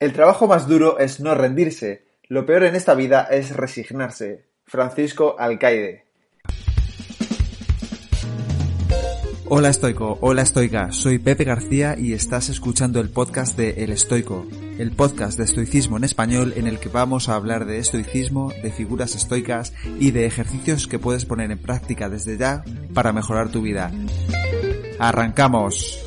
El trabajo más duro es no rendirse. Lo peor en esta vida es resignarse. Francisco Alcaide. Hola estoico, hola estoica, soy Pepe García y estás escuchando el podcast de El Estoico, el podcast de estoicismo en español en el que vamos a hablar de estoicismo, de figuras estoicas y de ejercicios que puedes poner en práctica desde ya para mejorar tu vida. ¡Arrancamos!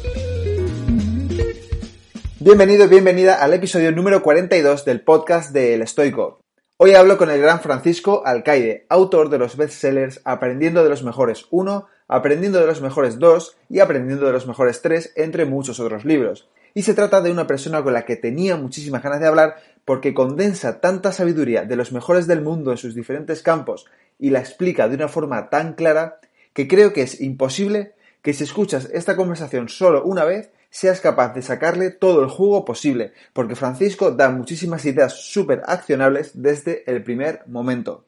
Bienvenido bienvenida al episodio número 42 del podcast de El Estoico. Hoy hablo con el gran Francisco Alcaide, autor de los bestsellers Aprendiendo de los Mejores 1, Aprendiendo de los Mejores 2 y Aprendiendo de los Mejores 3, entre muchos otros libros. Y se trata de una persona con la que tenía muchísimas ganas de hablar porque condensa tanta sabiduría de los mejores del mundo en sus diferentes campos y la explica de una forma tan clara que creo que es imposible que si escuchas esta conversación solo una vez seas capaz de sacarle todo el jugo posible, porque Francisco da muchísimas ideas súper accionables desde el primer momento.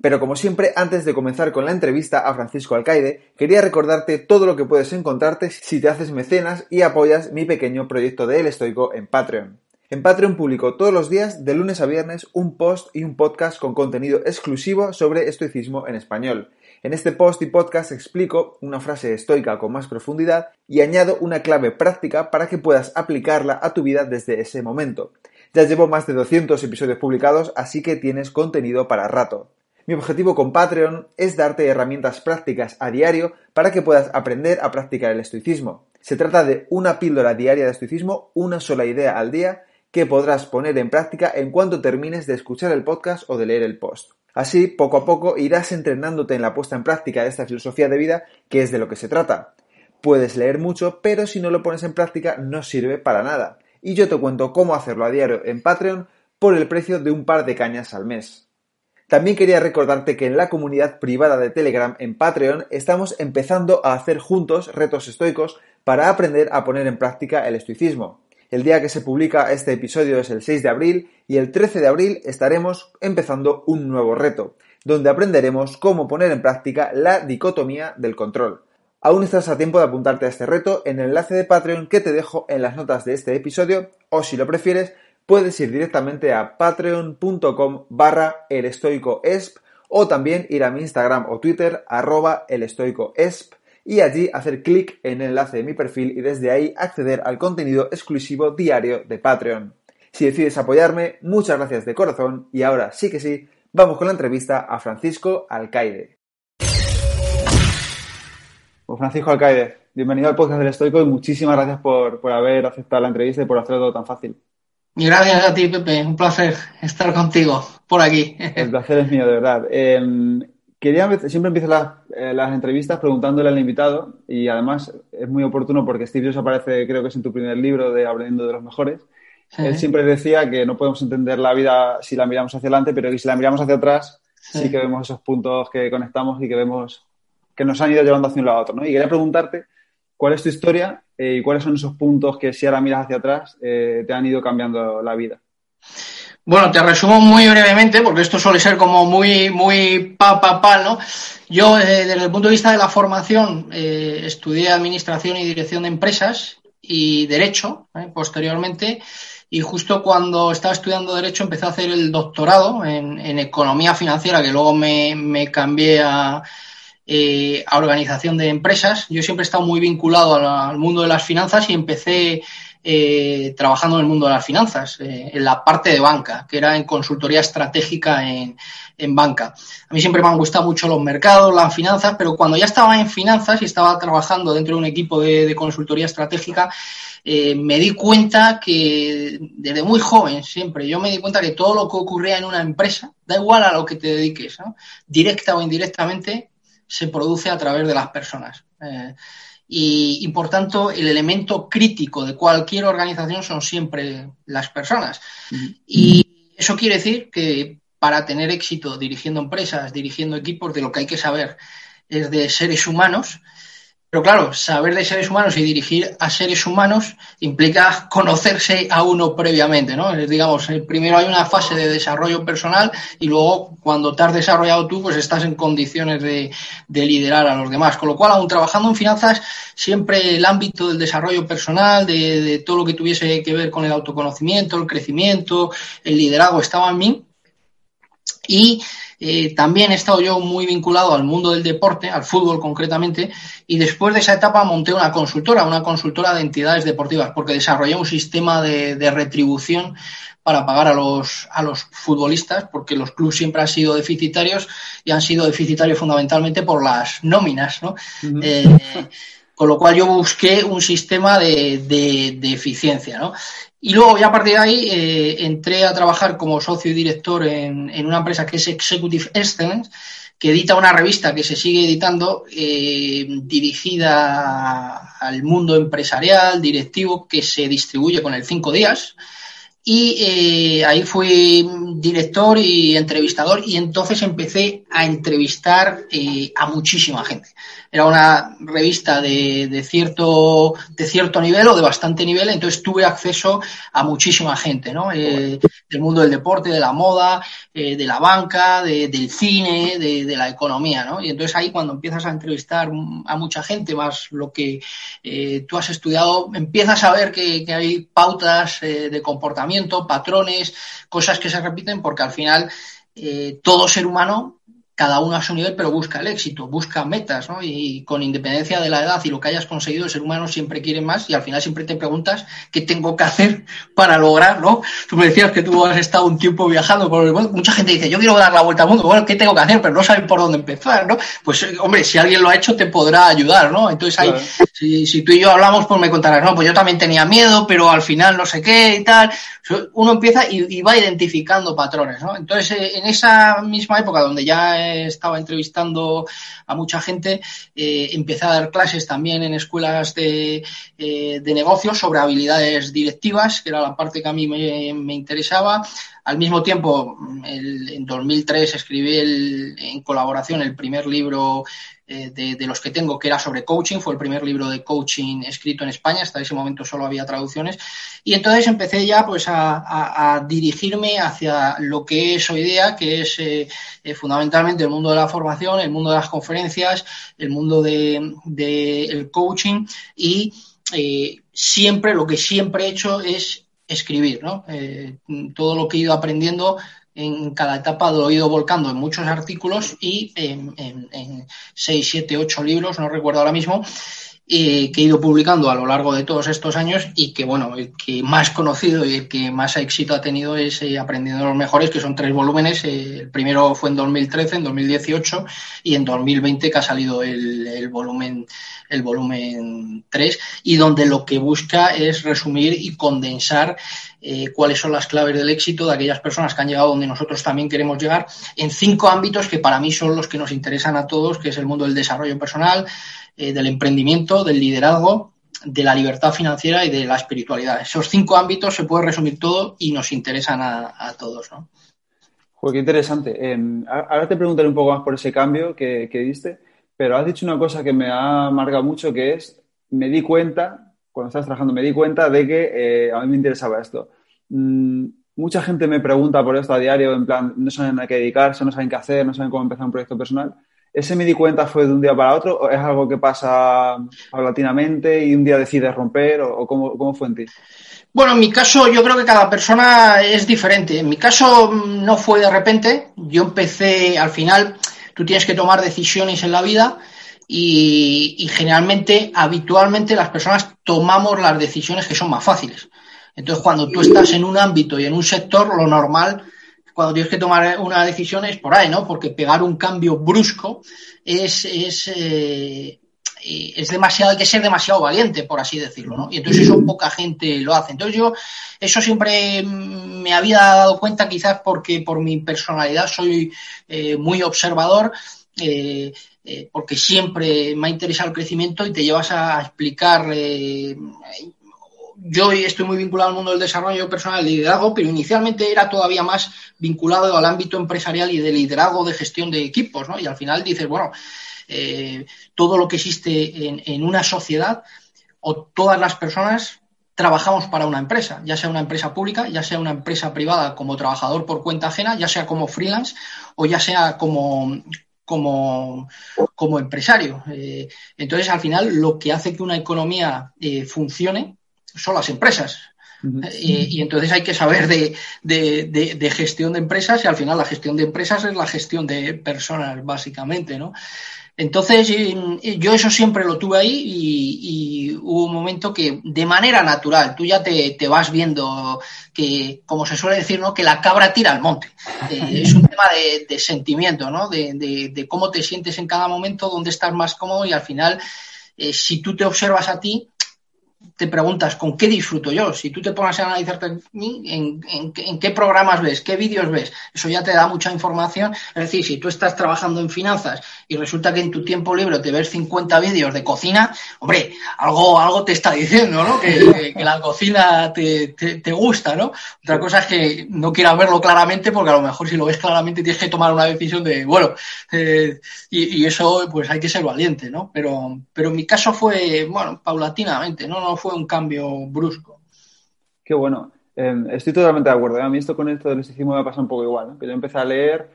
Pero como siempre, antes de comenzar con la entrevista a Francisco Alcaide, quería recordarte todo lo que puedes encontrarte si te haces mecenas y apoyas mi pequeño proyecto de El Estoico en Patreon. En Patreon publico todos los días, de lunes a viernes, un post y un podcast con contenido exclusivo sobre estoicismo en español. En este post y podcast explico una frase estoica con más profundidad y añado una clave práctica para que puedas aplicarla a tu vida desde ese momento. Ya llevo más de 200 episodios publicados, así que tienes contenido para rato. Mi objetivo con Patreon es darte herramientas prácticas a diario para que puedas aprender a practicar el estoicismo. Se trata de una píldora diaria de estoicismo, una sola idea al día que podrás poner en práctica en cuanto termines de escuchar el podcast o de leer el post. Así, poco a poco irás entrenándote en la puesta en práctica de esta filosofía de vida, que es de lo que se trata. Puedes leer mucho, pero si no lo pones en práctica no sirve para nada. Y yo te cuento cómo hacerlo a diario en Patreon por el precio de un par de cañas al mes. También quería recordarte que en la comunidad privada de Telegram en Patreon estamos empezando a hacer juntos retos estoicos para aprender a poner en práctica el estoicismo. El día que se publica este episodio es el 6 de abril y el 13 de abril estaremos empezando un nuevo reto, donde aprenderemos cómo poner en práctica la dicotomía del control. Aún estás a tiempo de apuntarte a este reto en el enlace de Patreon que te dejo en las notas de este episodio o si lo prefieres puedes ir directamente a patreon.com barra o también ir a mi Instagram o Twitter arroba elestoicoesp y allí hacer clic en el enlace de mi perfil y desde ahí acceder al contenido exclusivo diario de Patreon. Si decides apoyarme, muchas gracias de corazón y ahora sí que sí, vamos con la entrevista a Francisco Alcaide. Pues Francisco Alcaide, bienvenido al podcast del Estoico y muchísimas gracias por, por haber aceptado la entrevista y por hacerlo todo tan fácil. Gracias a ti, Pepe. Un placer estar contigo por aquí. El placer es mío, de verdad. Eh, Quería, siempre empiezo eh, las, entrevistas preguntándole al invitado y además es muy oportuno porque Steve Jobs aparece, creo que es en tu primer libro de Aprendiendo de los Mejores. Él siempre decía que no podemos entender la vida si la miramos hacia adelante, pero que si la miramos hacia atrás sí, que vemos esos puntos que conectamos y que vemos que nos han ido llevando hacia un lado a otro. ¿no? Y quería preguntarte cuál es tu historia eh, y cuáles son esos puntos que si ahora miras hacia atrás eh, te han ido cambiando la vida. Bueno, te resumo muy brevemente, porque esto suele ser como muy, muy pa, pa, pa, ¿no? Yo, eh, desde el punto de vista de la formación, eh, estudié Administración y Dirección de Empresas y Derecho, ¿eh? posteriormente, y justo cuando estaba estudiando Derecho empecé a hacer el doctorado en, Economía Financiera, que luego me, cambié a, a Organización de Empresas. Yo siempre he estado muy vinculado al mundo de las finanzas y empecé eh, trabajando en el mundo de las finanzas, eh, en la parte de banca, que era en consultoría estratégica en, banca. A mí siempre me han gustado mucho los mercados, las finanzas, pero cuando ya estaba en finanzas y estaba trabajando dentro de un equipo de, consultoría estratégica, eh, me di cuenta que desde muy joven siempre, yo me di cuenta que todo lo que ocurría en una empresa, da igual a lo que te dediques, directa o indirectamente, se produce a través de las personas y, por tanto el elemento crítico de cualquier organización son siempre las personas. Y eso quiere decir que para tener éxito dirigiendo empresas, dirigiendo equipos, de lo que hay que saber es de seres humanos, Pero claro, saber de seres humanos y dirigir a seres humanos implica conocerse a uno previamente, ¿no? Digamos, primero hay una fase de desarrollo personal y luego cuando te has desarrollado tú, pues estás en condiciones de, liderar a los demás. Con lo cual, aún trabajando en finanzas, siempre el ámbito del desarrollo personal, de, de todo lo que tuviese que ver con el autoconocimiento, el crecimiento, el liderazgo estaba en mí. Y eh, también he estado yo muy vinculado al mundo del deporte, al fútbol concretamente, y después de esa etapa monté una consultora, una consultora de entidades deportivas, porque desarrollé un sistema de, retribución para pagar a los, a los futbolistas, porque los clubes siempre han sido deficitarios y han sido deficitarios fundamentalmente por las nóminas, ¿no? Eh, con lo cual yo busqué un sistema de, de, de eficiencia, ¿no? Y luego ya a partir de ahí eh, entré a trabajar como socio y director en, una empresa que es Executive Excellence, que edita una revista que se sigue editando eh, dirigida al mundo empresarial, directivo, que se distribuye con el cinco días. Y eh, ahí fui director y entrevistador y entonces empecé a entrevistar a muchísima gente era una revista de, de, cierto, de cierto nivel o de bastante nivel, entonces tuve acceso a muchísima gente, ¿no? Eh, del mundo del deporte, de la moda, eh, de la banca, del cine, de, la economía, ¿no? Y entonces ahí cuando empiezas a entrevistar a mucha gente, más lo que eh, tú has estudiado, empiezas a ver que, que hay pautas de comportamiento, patrones, cosas que se repiten, porque al final todo ser humano cada uno a su nivel, pero busca el éxito, busca metas, ¿no? Y con independencia de la edad y lo que hayas conseguido, el ser humano siempre quiere más y al final siempre te preguntas qué tengo que hacer para lograrlo. Tú me decías que tú has estado un tiempo viajando, por mucha gente dice, yo quiero dar la vuelta al mundo, bueno, ¿qué tengo que hacer? Pero no saben por dónde empezar, ¿no? Pues, hombre, si alguien lo ha hecho, te podrá ayudar, ¿no? Entonces, ahí, si, si tú y yo hablamos, pues me contarás, no, pues yo también tenía miedo, pero al final no sé qué y tal. Uno empieza y, y va identificando patrones, ¿no? Entonces, eh, en esa misma época donde ya estaba entrevistando a mucha gente, eh, empecé a dar clases también en escuelas de, eh, de, negocios sobre habilidades directivas, que era la parte que a mí me, interesaba. Al mismo tiempo, en 2003 escribí en colaboración el primer libro eh, de, los que tengo, que era sobre coaching, fue el primer libro de coaching escrito en España, hasta ese momento solo había traducciones, y entonces empecé ya pues a, dirigirme hacia lo que es hoy día, que es eh, eh, fundamentalmente el mundo de la formación, el mundo de las conferencias, el mundo del de, el coaching y siempre, lo que siempre he hecho es escribir, ¿no? todo lo que he ido aprendiendo en cada etapa lo he ido volcando en muchos artículos y en, en, 6, 7, 8 libros, no recuerdo ahora mismo, que he ido publicando a lo largo de todos estos años y que, bueno, el que más conocido y el que más éxito ha tenido es eh, Aprendiendo los Mejores, que son tres volúmenes. Eh, el primero fue en 2013, en 2018 y en 2020 que ha salido el, el, volumen el volumen 3 y donde lo que busca es resumir y condensar eh, cuáles son las claves del éxito de aquellas personas que han llegado donde nosotros también queremos llegar en cinco ámbitos que para mí son los que nos interesan a todos, que es el mundo del desarrollo personal, eh, del emprendimiento, del liderazgo, de la libertad financiera y de la espiritualidad. Esos cinco ámbitos se puede resumir todo y nos interesan a, todos, ¿no? qué interesante. ahora te preguntaré un poco más por ese cambio que, diste, pero has dicho una cosa que me ha marcado mucho, que es, me di cuenta, cuando estás trabajando, me di cuenta de que eh, a mí me interesaba esto. Mm, mucha gente me pregunta por esto a diario, en plan, no saben a qué dedicarse, no saben qué hacer, no saben cómo empezar un proyecto personal. ¿Ese me di cuenta fue de un día para otro o es algo que pasa paulatinamente y un día decides romper o, cómo, fue en ti? Bueno, en mi caso yo creo que cada persona es diferente. En mi caso mm, no fue de repente. Yo empecé al final, tú tienes que tomar decisiones en la vida y, y generalmente, habitualmente las personas tomamos las decisiones que son más fáciles. Entonces, cuando tú estás en un ámbito y en un sector, lo normal cuando tienes que tomar una decisión es por ahí, ¿no? Porque pegar un cambio brusco es, es, eh, es demasiado, hay que ser demasiado valiente, por así decirlo, ¿no? Y entonces eso poca gente lo hace. Entonces yo eso siempre me había dado cuenta, quizás porque por mi personalidad soy eh, muy observador. Eh, porque siempre me ha interesado el crecimiento y te llevas a explicar yo estoy muy vinculado al mundo del desarrollo personal y liderazgo, pero inicialmente era todavía más vinculado al ámbito empresarial y de liderazgo de gestión de equipos, ¿no? Y al final dices, bueno, eh, todo lo que existe en una sociedad o todas las personas trabajamos para una empresa, ya sea una empresa pública, ya sea una empresa privada como trabajador por cuenta ajena, ya sea como freelance o ya sea como, como, como empresario. Eh, entonces, al final, lo que hace que una economía eh, funcione son las empresas. Eh, y entonces hay que saber de, de, de, gestión de empresas y al final la gestión de empresas es la gestión de personas, básicamente, ¿no? Entonces, yo eso siempre lo tuve ahí y, hubo un momento que de manera natural, tú ya te, vas viendo que, como se suele decir, ¿no? que la cabra tira al monte. Eh, es un tema de, sentimiento, ¿no? De, cómo te sientes en cada momento, dónde estás más cómodo y al final, eh, si tú te observas a ti, te preguntas, ¿con qué disfruto yo? Si tú te pones a analizarte en, en, qué programas ves, qué vídeos ves, eso ya te da mucha información. Es decir, si tú estás trabajando en finanzas y resulta que en tu tiempo libre te ves 50 vídeos de cocina, hombre, algo, algo te está diciendo, ¿no? Que, la cocina te, te, gusta, ¿no? Otra cosa es que no quieras verlo claramente porque a lo mejor si lo ves claramente tienes que tomar una decisión de, bueno, eh, y, eso pues hay que ser valiente, ¿no? Pero, pero mi caso fue, bueno, paulatinamente, ¿no? no fue un cambio brusco. Qué bueno. Em, estoy totalmente de acuerdo. ¿eh? A mí esto con esto del estoicismo me pasa un poco igual, que yo empecé a leer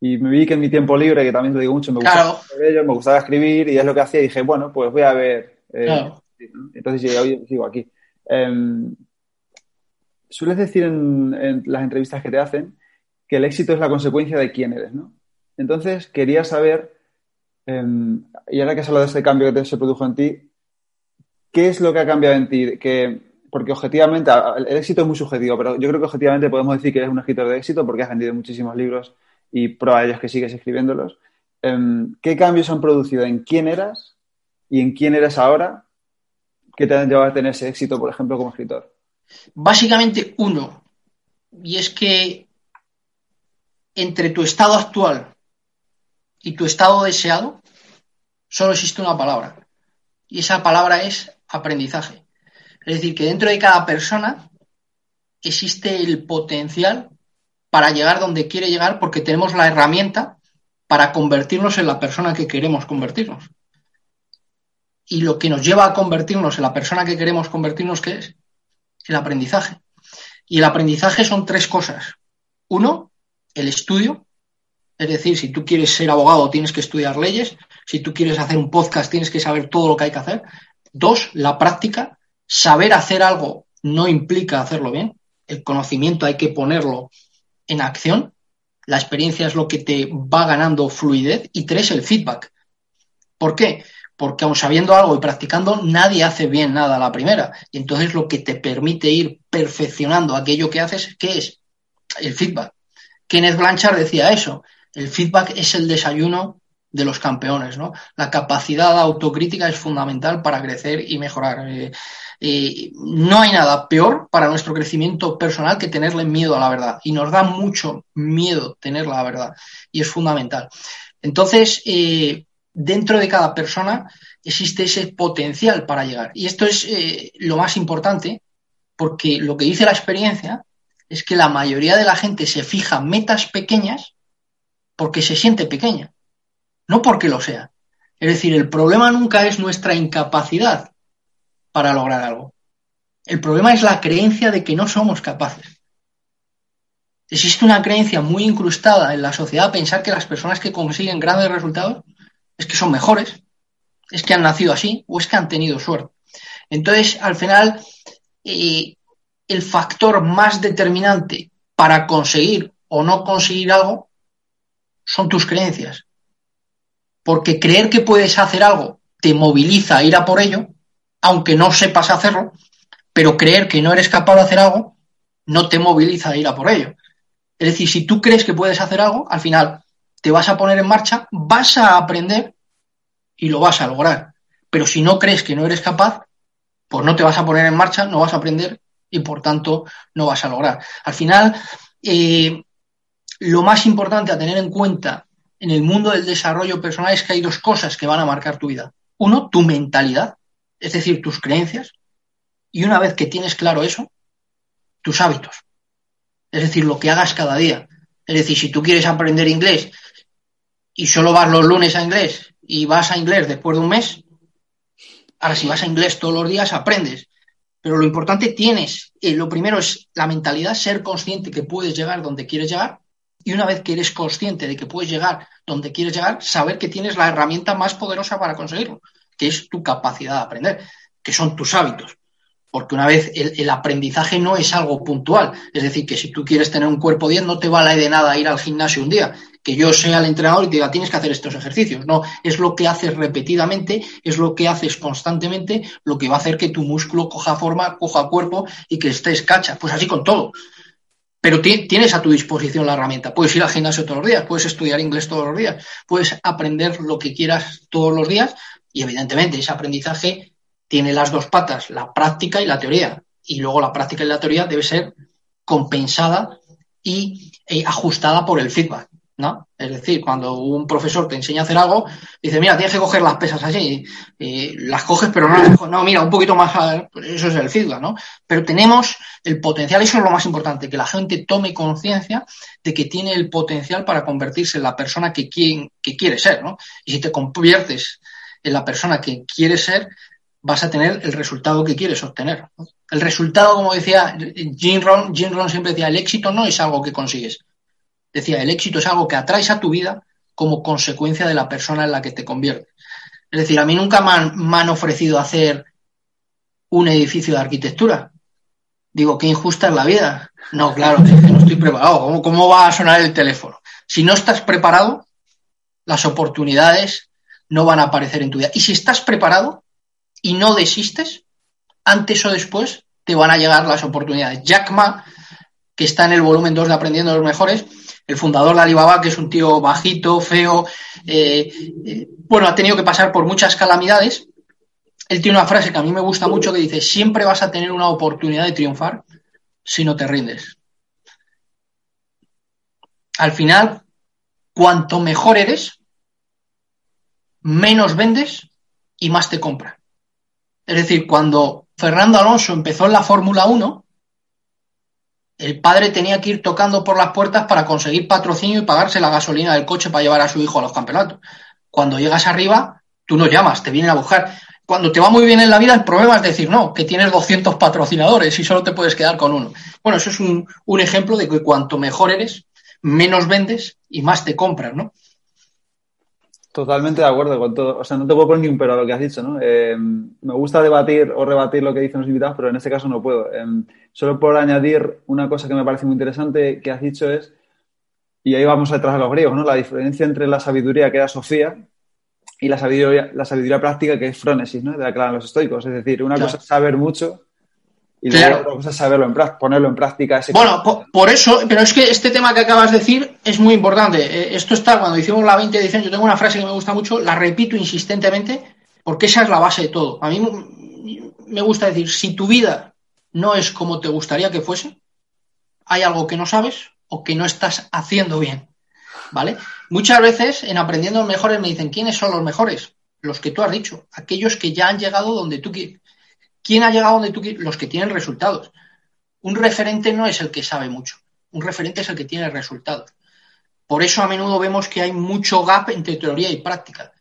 y me vi que en mi tiempo libre, que también te digo mucho, me gustaba, me gustaba escribir y es lo que hacía y dije, bueno, pues voy a ver. Eh, entonces hoy sigo aquí. Em, sueles decir en, las entrevistas que te hacen que el éxito es la consecuencia de quién eres, ¿no? Entonces quería saber, em, y ahora que has hablado de este cambio que se produjo en ti, ¿qué es lo que ha cambiado en ti? Que, porque objetivamente, el éxito es muy subjetivo, pero yo creo que objetivamente podemos decir que eres un escritor de éxito porque has vendido muchísimos libros y prueba de ellos que sigues escribiéndolos. Em, ¿Qué cambios han producido en quién eras y en quién eres ahora que te han llevado a tener ese éxito, por ejemplo, como escritor? Básicamente uno, y es que entre tu estado actual y tu estado deseado solo existe una palabra, y esa palabra es aprendizaje. Es decir, que dentro de cada persona existe el potencial para llegar donde quiere llegar porque tenemos la herramienta para convertirnos en la persona que queremos convertirnos. Y lo que nos lleva a convertirnos en la persona que queremos convertirnos, ¿qué es? El aprendizaje. Y el aprendizaje son tres cosas. Uno, el estudio. Es decir, si tú quieres ser abogado, tienes que estudiar leyes. Si tú quieres hacer un podcast, tienes que saber todo lo que hay que hacer. Dos, la práctica. Saber hacer algo no implica hacerlo bien. El conocimiento hay que ponerlo en acción. La experiencia es lo que te va ganando fluidez. Y tres, el feedback. ¿Por qué? Porque aun sabiendo algo y practicando, nadie hace bien nada a la primera. Y entonces lo que te permite ir perfeccionando aquello que haces, ¿qué es? El feedback. Kenneth Blanchard decía eso. El feedback es el desayuno de los campeones, ¿no? La capacidad autocrítica es fundamental para crecer y mejorar. Eh, eh, no hay nada peor para nuestro crecimiento personal que tenerle miedo a la verdad. Y nos da mucho miedo tener la verdad. Y es fundamental. Entonces, eh, dentro de cada persona existe ese potencial para llegar. Y esto es lo más importante, porque lo que dice la experiencia es que la mayoría de la gente se fija metas pequeñas porque se siente pequeña no porque lo sea. Es decir, el problema nunca es nuestra incapacidad para lograr algo. El problema es la creencia de que no somos capaces. Existe una creencia muy incrustada en la sociedad pensar que las personas que consiguen grandes resultados es que son mejores, es que han nacido así o es que han tenido suerte. Entonces, al final, eh, el factor más determinante para conseguir o no conseguir algo son tus creencias porque creer que puedes hacer algo te moviliza a ir a por ello, aunque no sepas hacerlo, pero creer que no eres capaz de hacer algo no te moviliza a ir a por ello. Es decir, si tú crees que puedes hacer algo, al final te vas a poner en marcha, vas a aprender y lo vas a lograr. Pero si no crees que no eres capaz, pues no te vas a poner en marcha, no vas a aprender y por tanto no vas a lograr. Al final, eh, lo más importante a tener en cuenta en el mundo del desarrollo personal es que hay dos cosas que van a marcar tu vida. Uno, tu mentalidad, es decir, tus creencias. Y una vez que tienes claro eso, tus hábitos. Es decir, lo que hagas cada día. Es decir, si tú quieres aprender inglés y solo vas los lunes a inglés y vas a inglés después de un mes, ahora si vas a inglés todos los días aprendes. Pero lo importante tienes, eh, lo primero es la mentalidad, ser consciente que puedes llegar donde quieres llegar y una vez que eres consciente de que puedes llegar donde quieres llegar, saber que tienes la herramienta más poderosa para conseguirlo, que es tu capacidad de aprender, que son tus hábitos. Porque una vez el, aprendizaje no es algo puntual. Es decir, que si tú quieres tener un cuerpo bien, no te vale de nada ir al gimnasio un día. Que yo sea el entrenador y te diga, tienes que hacer estos ejercicios. No, es lo que haces repetidamente, es lo que haces constantemente, lo que va a hacer que tu músculo coja forma, coja cuerpo y que estés cacha. Pues así con todo. Pero tienes a tu disposición la herramienta. Puedes ir al gimnasio todos los días, puedes estudiar inglés todos los días, puedes aprender lo que quieras todos los días y evidentemente ese aprendizaje tiene las dos patas, la práctica y la teoría. Y luego la práctica y la teoría debe ser compensada y eh, ajustada por el feedback. ¿no? Es decir, cuando un profesor te enseña a hacer algo, dice, mira, tienes que coger las pesas así, las coges, pero no no, mira, un poquito más, eso es el feedback, ¿no? Pero tenemos el potencial, eso es lo más importante, que la gente tome conciencia de que tiene el potencial para convertirse en la persona que, que quiere ser, ¿no? Y si te conviertes la persona que quiere ser, vas a tener el resultado que quieres obtener. El resultado, como decía Jim Rohn, Jim Rohn siempre decía, el éxito no es algo que consigues. Decía, el éxito es algo que atraes a tu vida como consecuencia de la persona en la que te conviertes. Es decir, a mí nunca me han, ofrecido hacer un edificio de arquitectura. Digo, qué injusta es la vida. No, claro, que no estoy preparado. ¿Cómo, ¿Cómo va a sonar el teléfono? Si no estás preparado, las oportunidades no van a aparecer en tu vida. Y si estás preparado, y no desistes, antes o después te van a llegar las oportunidades. Jack Ma, que está en el volumen 2 de Aprendiendo los Mejores, el fundador de Alibaba, que es un tío bajito, feo, eh, eh, bueno, ha tenido que pasar por muchas calamidades. Él tiene una frase que a mí me gusta mucho que dice, siempre vas a tener una oportunidad de triunfar si no te rindes. Al final, cuanto mejor eres, menos vendes y más te compran. Es decir, cuando Fernando Alonso empezó en la Fórmula 1, el padre tenía que ir tocando por las puertas para conseguir patrocinio y pagarse la gasolina del coche para llevar a su hijo a los campeonatos. Cuando llegas arriba, tú no llamas, te vienen a buscar. Cuando te va muy bien en la vida, el problema es decir, no, que tienes 200 patrocinadores y solo te puedes quedar con uno. Bueno, eso es un, un ejemplo de que cuanto mejor eres, menos vendes y más te compras, ¿no? Totalmente de acuerdo con todo. O sea, no te puedo poner ni un pero a lo que has dicho, ¿no? Eh, me gusta debatir o rebatir lo que dicen los invitados, pero en este caso no puedo. Eh, solo por añadir una cosa que me parece muy interesante que has dicho es, y ahí vamos detrás de los griegos, ¿no? La diferencia entre la sabiduría que era Sofía y la sabiduría, la sabiduría práctica que es frónesis, ¿no? De la que hablan los estoicos. Es decir, una cosa es saber mucho y luego otra cosa es saberlo en ponerlo en práctica. bueno, por, eso, pero es que este tema que acabas de decir es muy importante. Eh, esto está cuando hicimos la 20 edición, yo tengo una frase que me gusta mucho, la repito insistentemente, porque esa es la base de todo. A mí me gusta decir, si tu vida no es como te gustaría que fuese, hay algo que no sabes o que no estás haciendo bien. ¿Vale? Muchas veces en Aprendiendo Mejores me dicen, ¿quiénes son los mejores? Los que tú has dicho, aquellos que ya han llegado donde tú quieres ¿Quién ha llegado donde tú quieres? Los que tienen resultados. Un referente no es el que sabe mucho. Un referente es el que tiene resultados. Por eso a menudo vemos que hay mucho gap entre teoría y práctica.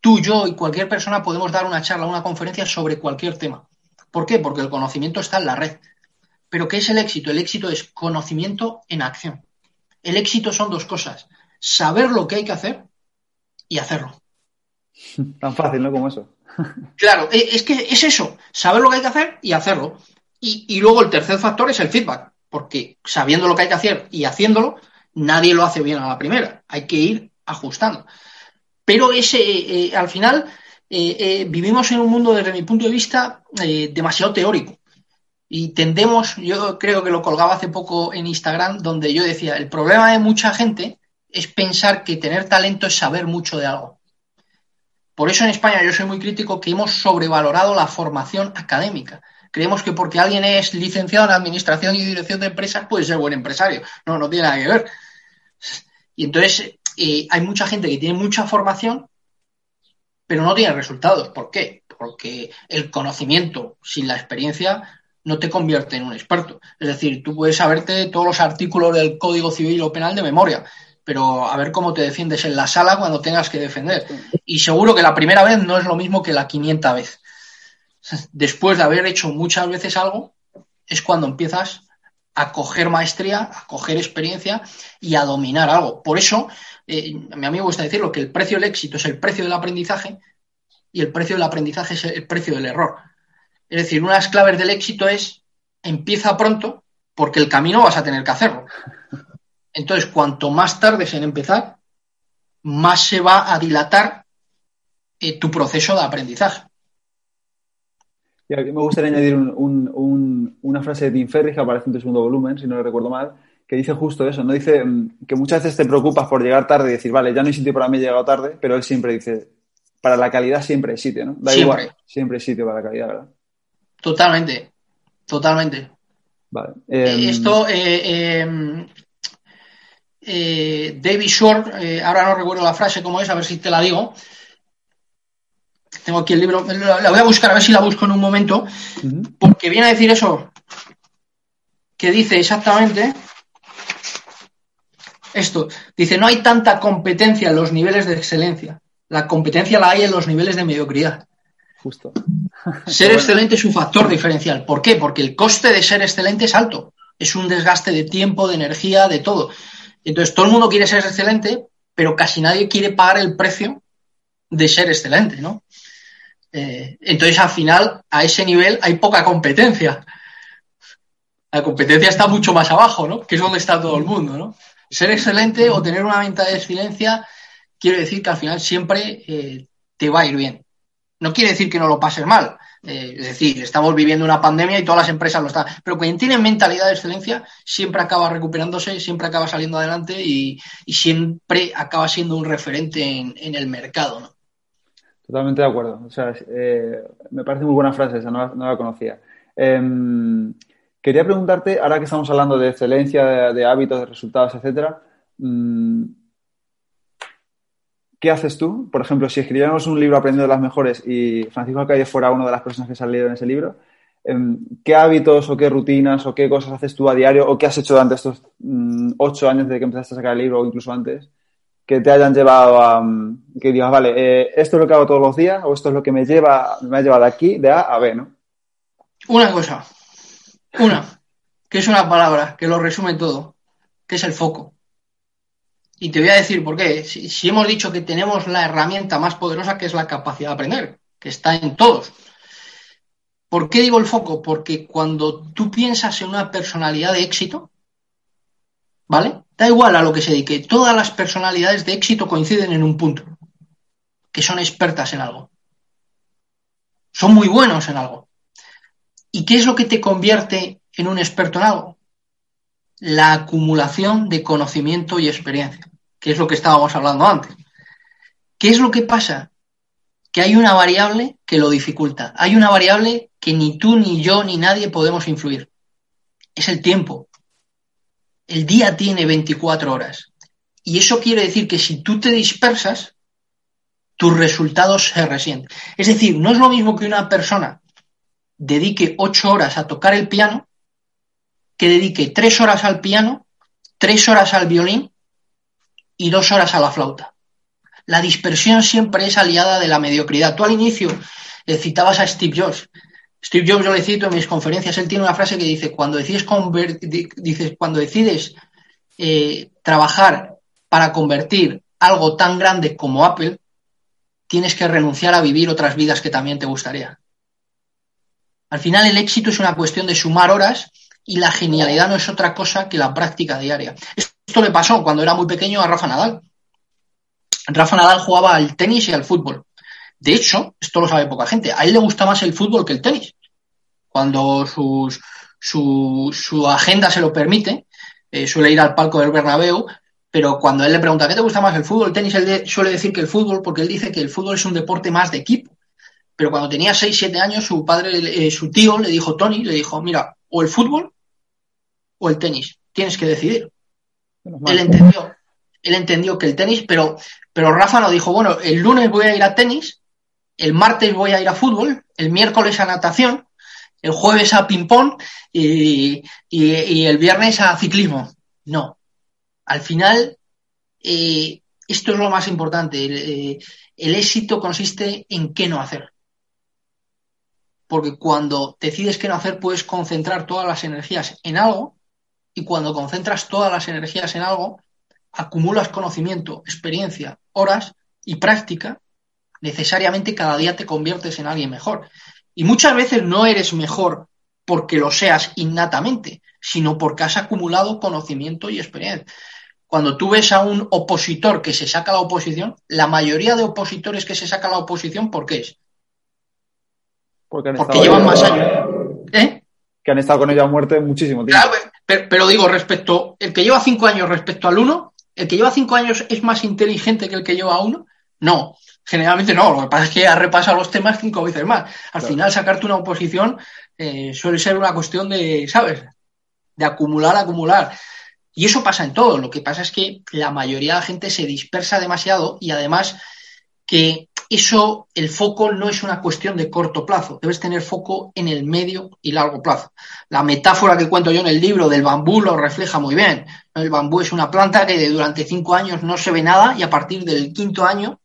Tú, yo y cualquier persona podemos dar una charla, una conferencia sobre cualquier tema. ¿Por qué? Porque el conocimiento está en la red. Pero ¿qué es el éxito? El éxito es conocimiento en acción. El éxito son dos cosas. Saber lo que hay que hacer y hacerlo. Tan fácil, ¿no? Como eso. Claro, e, es que es eso, saber lo que hay que hacer y hacerlo. Y, luego el tercer factor es el feedback, porque sabiendo lo que hay que hacer y haciéndolo, nadie lo hace bien a la primera. Hay que ir ajustando. Pero ese, eh, al final, eh, eh, vivimos en un mundo, desde mi punto de vista, demasiado teórico. Y tendemos, yo creo que lo colgaba hace poco en Instagram, donde yo decía, el problema de mucha gente es pensar que tener talento es saber mucho de algo. Por eso en España yo soy muy crítico que hemos sobrevalorado la formación académica. Creemos que porque alguien es licenciado en administración y dirección de empresas puede ser buen empresario. No, no tiene nada que ver. Y entonces eh, hay mucha gente que tiene mucha formación, pero no tiene resultados. ¿Por qué? Porque el conocimiento sin la experiencia no te convierte en un experto. Es decir, tú puedes saberte todos los artículos del Código Civil o Penal de memoria, pero a ver cómo te defiendes en la sala cuando tengas que defender. Y seguro que la primera vez no es lo mismo que la quinienta vez. Después de haber hecho muchas veces algo, es cuando empiezas a coger maestría, a coger experiencia y a dominar algo. Por eso, eh, a mí me gusta decirlo, que el precio del éxito es el precio del aprendizaje y el precio del aprendizaje es el precio del error. Es decir, una de las claves del éxito es empieza pronto porque el camino vas a tener que hacerlo. Entonces, cuanto más tardes en empezar, más se va a dilatar eh, tu proceso de aprendizaje. Y aquí me gustaría añadir una frase de Tim Ferriss que aparece en tu segundo volumen, si no lo recuerdo mal, que dice justo eso, ¿no? Dice mm, que muchas veces te preocupas por llegar tarde y decir, vale, ya no hay sitio para mí, he llegado tarde, pero él siempre dice, para la calidad siempre hay sitio, ¿no? Da siempre. igual, siempre hay sitio para la calidad, ¿verdad? Totalmente, totalmente. Vale. Eh, em, Esto, eh, em, eh, David Short, eh, ahora no recuerdo la frase cómo es, a ver si te la digo. Tengo aquí el libro, la voy a buscar a ver si la busco en un momento, porque viene a decir eso, que dice exactamente esto. Dice, no hay tanta competencia en los niveles de excelencia. La competencia la hay en los niveles de mediocridad. Justo. Ser Bueno. excelente es un factor diferencial. ¿Por qué? Porque el coste de ser excelente es alto. Es un desgaste de tiempo, de energía, de todo. Entonces, todo el mundo quiere ser excelente, pero casi nadie quiere pagar el precio de ser excelente, ¿no? Eh, entonces, al final, a ese nivel hay poca competencia. La competencia está mucho más abajo, ¿no? Que es donde está todo el mundo, ¿no? Ser excelente o tener una venta de excelencia quiere decir que al final siempre eh, te va a ir bien. No quiere decir que no lo pases mal. Eh, es decir, estamos viviendo una pandemia y todas las empresas lo están. Pero quien tiene mentalidad de excelencia siempre acaba recuperándose, siempre acaba saliendo adelante y, y siempre acaba siendo un referente en, en el mercado. ¿no? Totalmente de acuerdo. O sea, eh, me parece muy buena frase esa, no la, no la conocía. Em, quería preguntarte, ahora que estamos hablando de excelencia, de, hábitos, de resultados, etcétera, mm, ¿qué haces tú? Por ejemplo, si escribiéramos un libro aprendiendo de las mejores y Francisco Alcaide fuera una de las personas que salieron en ese libro, em, ¿qué hábitos o qué rutinas o qué cosas haces tú a diario o qué has hecho durante estos mm, ocho años desde que empezaste a sacar el libro o incluso antes? que te hayan llevado a mm, que digas, vale, eh, esto es lo que hago todos los días o esto es lo que me lleva, me ha llevado aquí, de A a B, ¿no? Una cosa, una, que es una palabra que lo resume todo, que es el foco. Y te voy a decir por qué. Si, hemos dicho que tenemos la herramienta más poderosa que es la capacidad de aprender, que está en todos. ¿Por qué digo el foco? Porque cuando tú piensas en una personalidad de éxito, ¿vale? Da igual a lo que se dedique. Todas las personalidades de éxito coinciden en un punto, que son expertas en algo. Son muy buenos en algo. ¿Y qué es lo que te convierte en un experto en algo? La acumulación de conocimiento y experiencia, que es lo que estábamos hablando antes. ¿Qué es lo que pasa? Que hay una variable que lo dificulta. Hay una variable que ni tú, ni yo, ni nadie podemos influir. Es el tiempo. El día tiene 24 horas. Y eso quiere decir que si tú te dispersas, tus resultados se resienten. Es decir, no es lo mismo que una persona dedique 8 horas a tocar el piano que dedique 3 horas al piano, 3 horas al violín y 2 horas a la flauta. La dispersión siempre es aliada de la mediocridad. Tú al inicio eh, citabas a Steve Jobs. Steve Jobs yo le cito en mis conferencias, él tiene una frase que dice, cuando decides, dices, cuando decides eh, trabajar para convertir algo tan grande como Apple, tienes que renunciar a vivir otras vidas que también te gustaría. Al final el éxito es una cuestión de sumar horas y la genialidad no es otra cosa que la práctica diaria. Esto le pasó cuando era muy pequeño a Rafa Nadal. Rafa Nadal jugaba al tenis y al fútbol. De hecho, esto lo sabe poca gente, a él le gusta más el fútbol que el tenis. Cuando su, su, agenda se lo permite, eh, suele ir al palco del Bernabéu, pero cuando él le pregunta, ¿qué te gusta más, el fútbol el tenis? Él suele decir que el fútbol, porque él dice que el fútbol es un deporte más de equipo. Pero cuando tenía 6, 7 años, su padre, eh, su tío le dijo, Tony, le dijo, mira, o el fútbol o el tenis, tienes que decidir. Él entendió, él entendió que el tenis, pero, pero Rafa no dijo, bueno, el lunes voy a ir a tenis, el martes voy a ir a fútbol, el miércoles a natación, el jueves a ping-pong y, y, y, el viernes a ciclismo. No. Al final, eh, esto es lo más importante. El, el éxito consiste en qué no hacer. Porque cuando decides qué no hacer, puedes concentrar todas las energías en algo y cuando concentras todas las energías en algo, acumulas conocimiento, experiencia, horas y práctica, necesariamente cada día te conviertes en alguien mejor. Y muchas veces no eres mejor porque lo seas innatamente, sino porque has acumulado conocimiento y experiencia. Cuando tú ves a un opositor que se saca la oposición, la mayoría de opositores que se saca la oposición, ¿por qué es? Porque, llevan más años. ¿Eh? Que han estado con ella a muerte muchísimo tiempo. Pero, pero, digo, respecto, el que lleva cinco años respecto al uno, ¿el que lleva cinco años es más inteligente que el que lleva uno? No, generalmente no. Lo que pasa es que ha repasado los temas cinco veces más. Al final, sacarte una oposición eh, suele ser una cuestión de, ¿sabes? De acumular, acumular. Y eso pasa en todo. Lo que pasa es que la mayoría de la gente se dispersa demasiado y además que eso, el foco no es una cuestión de corto plazo, debes tener foco en el medio y largo plazo. La metáfora que cuento yo en el libro del bambú lo refleja muy bien. El bambú es una planta que durante cinco años no se ve nada y a partir del quinto año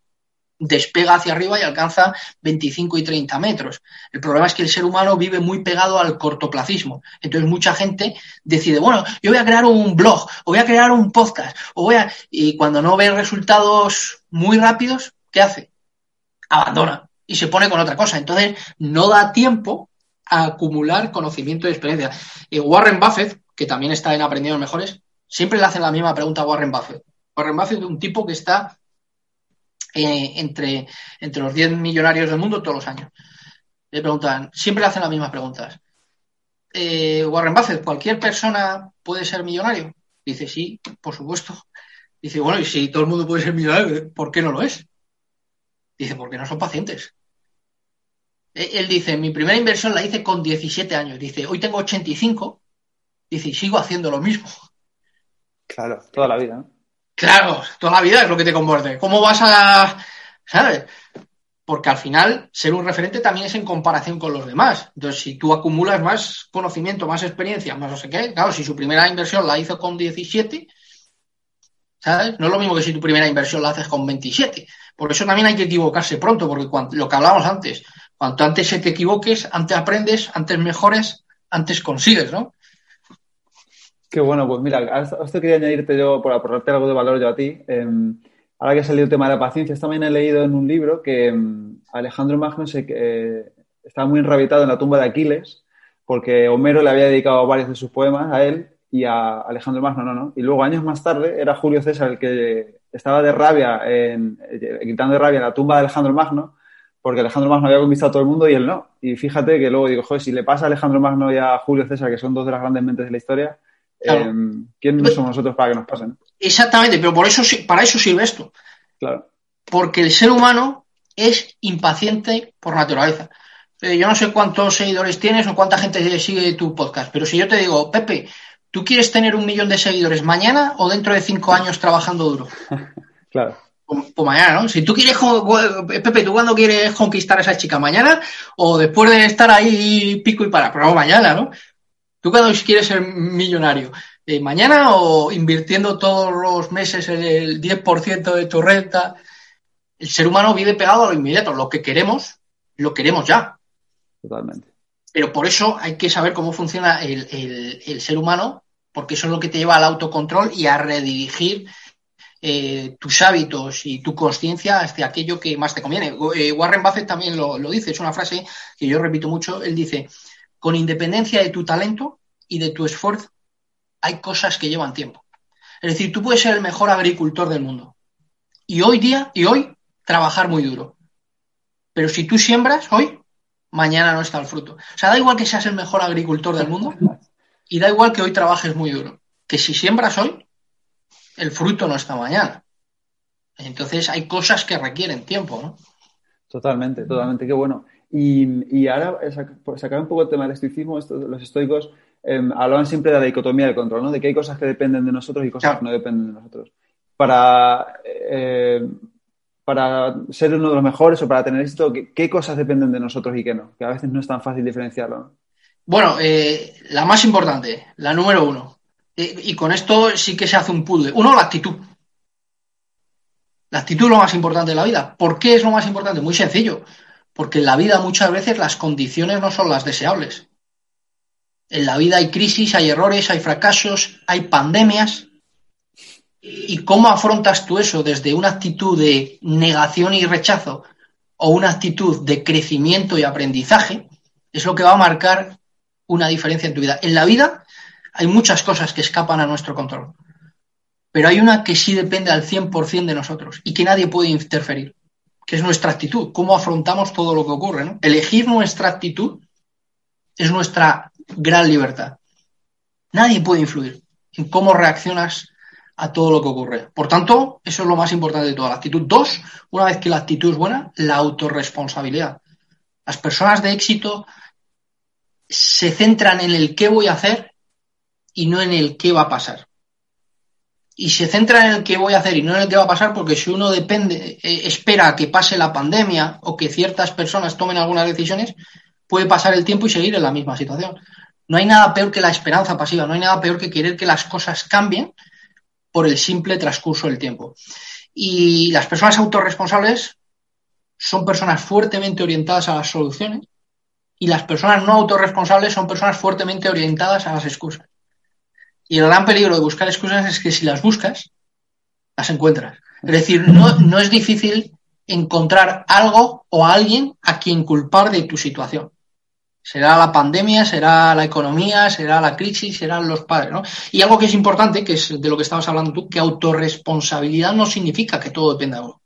despega hacia arriba y alcanza 25 y 30 metros. El problema es que el ser humano vive muy pegado al cortoplacismo. Entonces mucha gente decide, bueno, yo voy a crear un blog, o voy a crear un podcast, o voy a... Y cuando no ve resultados muy rápidos, ¿qué hace? Abandona y se pone con otra cosa. Entonces no da tiempo a acumular conocimiento y experiencia. Y Warren Buffett, que también está en Aprendiendo Mejores, siempre le hacen la misma pregunta a Warren Buffett. Warren Buffett es un tipo que está eh, entre, entre los 10 millonarios del mundo todos los años. Le preguntan, siempre le hacen las mismas preguntas. Eh, Warren Buffett, ¿cualquier persona puede ser millonario? Dice, sí, por supuesto. Dice, bueno, y si todo el mundo puede ser millonario, ¿por qué no lo es? Dice, porque no son pacientes. E, él dice, mi primera inversión la hice con 17 años. Dice, hoy tengo 85. Dice, y sigo haciendo lo mismo. Claro, toda la vida. Claro, toda la vida es lo que te convierte. ¿Cómo vas a, sabes? Porque al final ser un referente también es en comparación con los demás. Entonces, si tú acumulas más conocimiento, más experiencia, más no sé qué, claro, si su primera inversión la hizo con 17, ¿sabes? No es lo mismo que si tu primera inversión la haces con 27. Por eso también hay que equivocarse pronto, porque lo que hablábamos antes, cuanto antes se te equivoques, antes aprendes, antes mejores, antes consigues, ¿no? Qué bueno, pues mira, a esto quería añadirte yo, por aportarte algo de valor yo a ti. Em, ahora que ha salido el tema de la paciencia, también he leído en un libro que em, Alejandro Magno se, eh, estaba muy enrabietado en la tumba de Aquiles, porque Homero le había dedicado varios de sus poemas a él y a Alejandro Magno no, no. Y luego, años más tarde, era Julio César el que estaba de rabia, en, eh, gritando de rabia en la tumba de Alejandro Magno, porque Alejandro Magno había conquistado a todo el mundo y él no. Y fíjate que luego digo, joder, si le pasa a Alejandro Magno y a Julio César, que son dos de las grandes mentes de la historia, Em, ¿Quién no somos nosotros para que nos pasen? Exactamente, pero por eso, para eso sirve esto. Claro. Porque el ser humano es impaciente por naturaleza. Eh, yo no sé cuántos seguidores tienes o cuánta gente sigue tu podcast, pero si yo te digo, Pepe, ¿tú quieres tener un millón de seguidores mañana o dentro de cinco años trabajando duro? claro. Pues, pues, mañana, ¿no? Si tú quieres, Pepe, ¿tú cuándo quieres conquistar a esa chica? ¿Mañana? ¿O después de estar ahí pico y para? Pero mañana, ¿no? ¿Tú cuando quieres ser millonario? Eh, ¿Mañana o invirtiendo todos los meses el 10% de tu renta? El ser humano vive pegado a lo inmediato. Lo que queremos, lo queremos ya. Totalmente. Pero por eso hay que saber cómo funciona el, ser humano, porque eso es lo que te lleva al autocontrol y a redirigir eh, tus hábitos y tu conciencia hacia aquello que más te conviene. Eh, Warren Buffett también lo, dice, es una frase que yo repito mucho. Él dice, con independencia de tu talento y de tu esfuerzo, hay cosas que llevan tiempo. Es decir, tú puedes ser el mejor agricultor del mundo y hoy día y hoy trabajar muy duro. Pero si tú siembras hoy, mañana no está el fruto. O sea, da igual que seas el mejor agricultor del mundo y da igual que hoy trabajes muy duro. Que si siembras hoy, el fruto no está mañana. Entonces hay cosas que requieren tiempo, ¿no? Totalmente, totalmente, qué bueno. Y, ahora, por sacar un poco el tema del estoicismo, los estoicos em, hablaban siempre de la dicotomía del control, ¿no? De que hay cosas que dependen de nosotros y cosas que no dependen de nosotros. Para, eh, para ser uno de los mejores o para tener éxito, ¿qué, cosas dependen de nosotros y qué no? Que a veces no es tan fácil diferenciarlo, Bueno, eh, la más importante, la número uno. y con esto sí que se hace un puzzle. Uno, la actitud. La actitud es lo más importante de la vida. ¿Por qué es lo más importante? Muy sencillo. Porque en la vida muchas veces las condiciones no son las deseables. En la vida hay crisis, hay errores, hay fracasos, hay pandemias. ¿Y cómo afrontas tú eso desde una actitud de negación y rechazo o una actitud de crecimiento y aprendizaje? Es lo que va a marcar una diferencia en tu vida. En la vida hay muchas cosas que escapan a nuestro control, pero hay una que sí depende al 100% de nosotros y que nadie puede interferir, que es nuestra actitud, cómo afrontamos todo lo que ocurre. Elegir nuestra actitud es nuestra gran libertad. Nadie puede influir en cómo reaccionas a todo lo que ocurre. Por tanto, eso es lo más importante de toda la actitud. Dos, una vez que la actitud es buena, la autorresponsabilidad. Las personas de éxito se centran en el qué voy a hacer y no en el qué va a pasar. Y se centran en el qué voy a hacer y no en el qué va a pasar porque si uno depende, eh, espera que pase la pandemia o que ciertas personas tomen algunas decisiones, puede pasar el tiempo y seguir en la misma situación. No hay nada peor que la esperanza pasiva, no hay nada peor que querer que las cosas cambien por el simple transcurso del tiempo. Y las personas autorresponsables son personas fuertemente orientadas a las soluciones y las personas no autorresponsables son personas fuertemente orientadas a las excusas. Y el gran peligro de buscar excusas es que si las buscas, las encuentras. Es decir, no, no es difícil encontrar algo o alguien a quien culpar de tu situación. Será la pandemia, será la economía, será la crisis, serán los padres, ¿no? Y algo que es importante, que es de lo que estabas hablando tú, que autorresponsabilidad no significa que todo dependa de uno.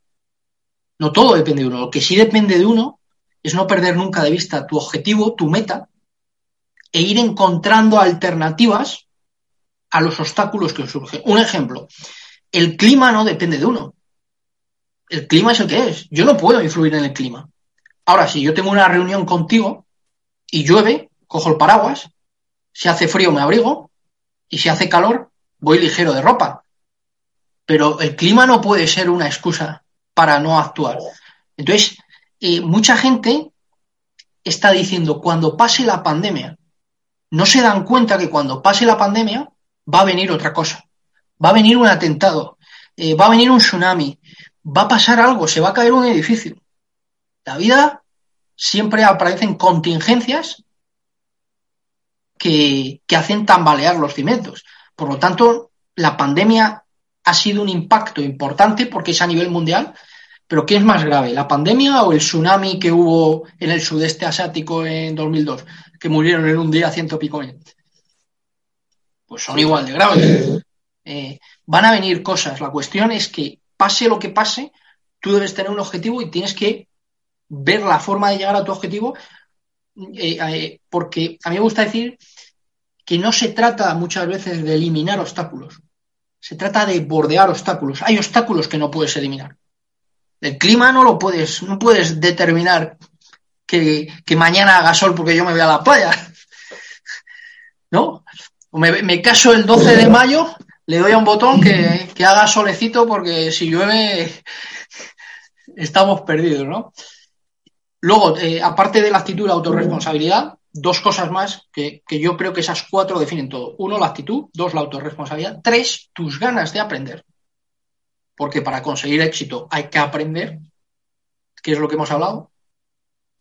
No todo depende de uno. Lo que sí depende de uno es no perder nunca de vista tu objetivo, tu meta, e ir encontrando alternativas a los obstáculos que surgen. Un ejemplo, el clima no depende de uno. El clima es el que es. Yo no puedo influir en el clima. Ahora, si yo tengo una reunión contigo, y llueve, cojo el paraguas, si hace frío me abrigo y si hace calor voy ligero de ropa. Pero el clima no puede ser una excusa para no actuar. Entonces, eh, mucha gente está diciendo, cuando pase la pandemia, no se dan cuenta que cuando pase la pandemia va a venir otra cosa. Va a venir un atentado, eh, va a venir un tsunami, va a pasar algo, se va a caer un edificio. La vida siempre aparecen contingencias que, hacen tambalear los cimientos. Por lo tanto, la pandemia ha sido un impacto importante porque es a nivel mundial, pero ¿qué es más grave, la pandemia o el tsunami que hubo en el sudeste asiático en 2002, que murieron en un día ciento pico Pues son igual de graves. Eh, van a venir cosas. La cuestión es que pase lo que pase, tú debes tener un objetivo y tienes que ver la forma de llegar a tu objetivo, eh, eh, porque a mí me gusta decir que no se trata muchas veces de eliminar obstáculos, se trata de bordear obstáculos. Hay obstáculos que no puedes eliminar. El clima no lo puedes, no puedes determinar que, mañana haga sol porque yo me voy a la playa. ¿No? Me, me caso el 12 de mayo, le doy a un botón que, que haga solecito porque si llueve estamos perdidos, ¿no? Luego, eh, aparte de la actitud y la autorresponsabilidad, dos cosas más que, yo creo que esas cuatro definen todo. Uno, la actitud. Dos, la autorresponsabilidad. Tres, tus ganas de aprender. Porque para conseguir éxito hay que aprender, que es lo que hemos hablado.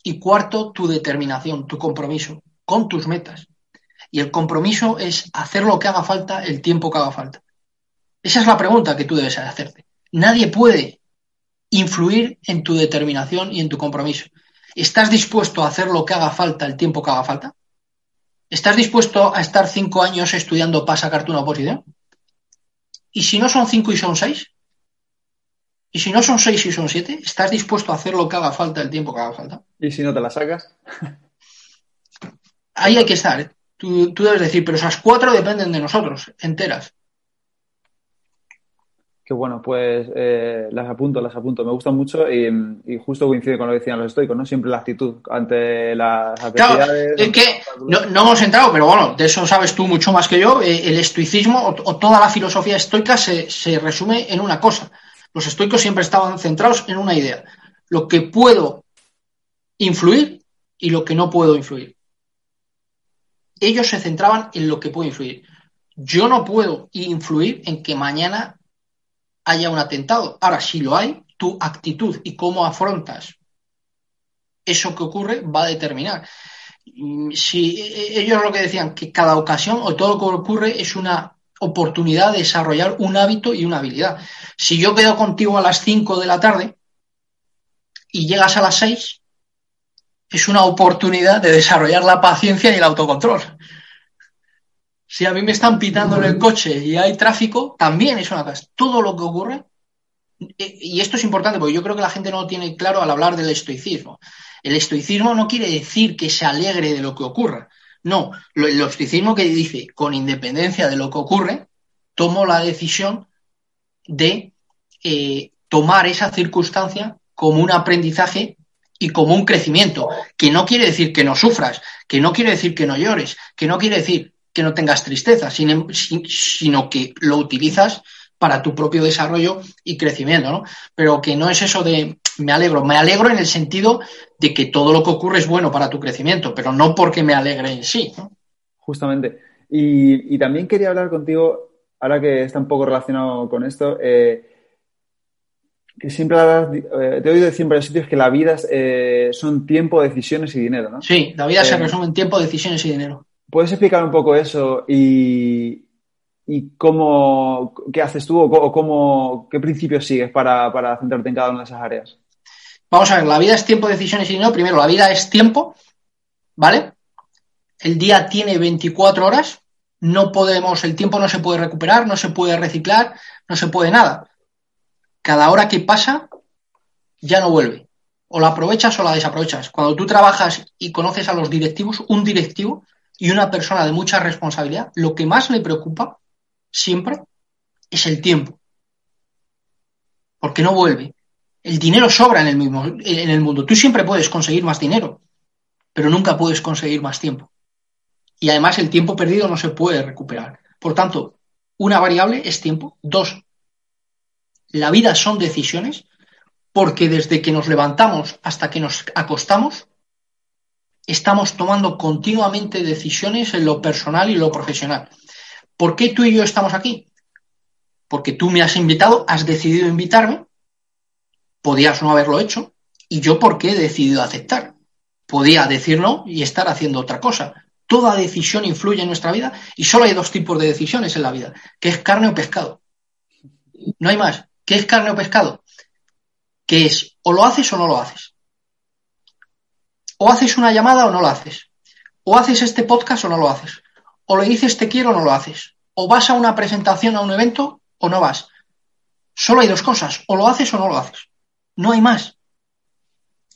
Y cuarto, tu determinación, tu compromiso con tus metas. Y el compromiso es hacer lo que haga falta el tiempo que haga falta. Esa es la pregunta que tú debes hacerte. Nadie puede influir en tu determinación y en tu compromiso. ¿Estás dispuesto a hacer lo que haga falta el tiempo que haga falta? ¿Estás dispuesto a estar cinco años estudiando para sacarte una oposición? ¿Y si no son cinco y son seis? ¿Y si no son seis y son siete? ¿Estás dispuesto a hacer lo que haga falta el tiempo que haga falta? ¿Y si no te la sacas? Ahí hay que estar. ¿eh? Tú, tú debes decir, pero esas cuatro dependen de nosotros, enteras bueno, pues eh, las apunto, las apunto. Me gustan mucho y, justo coincide con lo que decían los estoicos, ¿no? Siempre la actitud ante las adversidades. es que no, hemos entrado, pero bueno, de eso sabes tú mucho más que yo. Eh, el estoicismo o, toda la filosofía estoica se, se resume en una cosa. Los estoicos siempre estaban centrados en una idea. Lo que puedo influir y lo que no puedo influir. Ellos se centraban en lo que puedo influir. Yo no puedo influir en que mañana haya un atentado. Ahora, si lo hay, tu actitud y cómo afrontas eso que ocurre va a determinar. Mm, si e, e, ellos lo que decían, que cada ocasión o todo lo que ocurre es una oportunidad de desarrollar un hábito y una habilidad. Si yo quedo contigo a las 5 de la tarde y llegas a las 6, es una oportunidad de desarrollar la paciencia y el autocontrol. Si a mí me están pitando en el coche y hay tráfico, también es una cosa. Todo lo que ocurre, y esto es importante porque yo creo que la gente no lo tiene claro al hablar del estoicismo. El estoicismo no quiere decir que se alegre de lo que ocurra. No, el estoicismo que dice, con independencia de lo que ocurre, tomo la decisión de eh, tomar esa circunstancia como un aprendizaje y como un crecimiento, que no quiere decir que no sufras, que no quiere decir que no llores, que no quiere decir que no tengas tristeza, sino que lo utilizas para tu propio desarrollo y crecimiento, ¿no? Pero que no es eso de me alegro, me alegro en el sentido de que todo lo que ocurre es bueno para tu crecimiento, pero no porque me alegre en sí. Justamente. Y, también quería hablar contigo, ahora que está un poco relacionado con esto, eh, que siempre eh, te he oído decir en varios sitios que la vida eh, son tiempo, decisiones y dinero, ¿no? Sí, la vida se resume en tiempo, decisiones y dinero. ¿Puedes explicar un poco eso y, cómo, qué haces tú o cómo, qué principios sigues para, centrarte en cada una de esas áreas? Vamos a ver, la vida es tiempo, decisiones y dinero. Primero, la vida es tiempo, ¿vale? El día tiene 24 horas, no podemos, el tiempo no se puede recuperar, no se puede reciclar, no se puede nada. Cada hora que pasa ya no vuelve. O la aprovechas o la desaprovechas. Cuando tú trabajas y conoces a los directivos, un directivo y una persona de mucha responsabilidad, lo que más le preocupa siempre es el tiempo. Porque no vuelve. El dinero sobra en el, mismo, en el mundo. Tú siempre puedes conseguir más dinero, pero nunca puedes conseguir más tiempo. Y además el tiempo perdido no se puede recuperar. Por tanto, una variable es tiempo. Dos, la vida son decisiones porque desde que nos levantamos hasta que nos acostamos, estamos tomando continuamente decisiones en lo personal y lo profesional. ¿Por qué tú y yo estamos aquí? Porque tú me has invitado, has decidido invitarme, podías no haberlo hecho, y yo por qué he decidido aceptar. Podía decir no y estar haciendo otra cosa. Toda decisión influye en nuestra vida y solo hay dos tipos de decisiones en la vida, que es carne o pescado. No hay más. ¿Qué es carne o pescado? Que es o lo haces o no lo haces. O haces una llamada o no lo haces. O haces este podcast o no lo haces o le dices te quiero o no lo haces. O vas a una presentación, a un evento o no vas. Solo hay dos cosas, o lo haces o no lo haces. No hay más.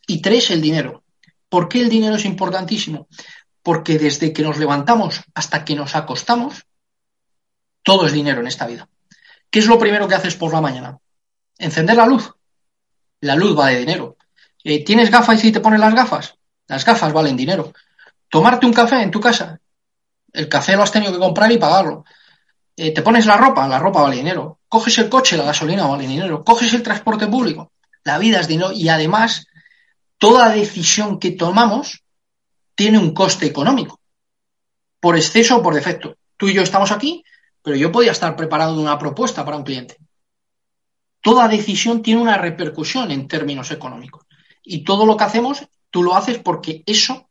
Y tres, el dinero. ¿Por qué el dinero es importantísimo? Porque desde que nos levantamos hasta que nos acostamos, todo es dinero en esta vida. ¿Qué es lo primero que haces por la mañana? Encender la luz. La luz vale dinero. Eh, ¿Tienes gafas y te pones las gafas? Las gafas valen dinero. Tomarte un café en tu casa el café lo has tenido que comprar y pagarlo. Eh, te pones la ropa, la ropa vale dinero. Coges el coche, la gasolina vale dinero. Coges el transporte público, la vida es dinero. Y además, toda decisión que tomamos tiene un coste económico, por exceso o por defecto. Tú y yo estamos aquí, pero yo podía estar preparando una propuesta para un cliente. Toda decisión tiene una repercusión en términos económicos. Y todo lo que hacemos, tú lo haces porque eso,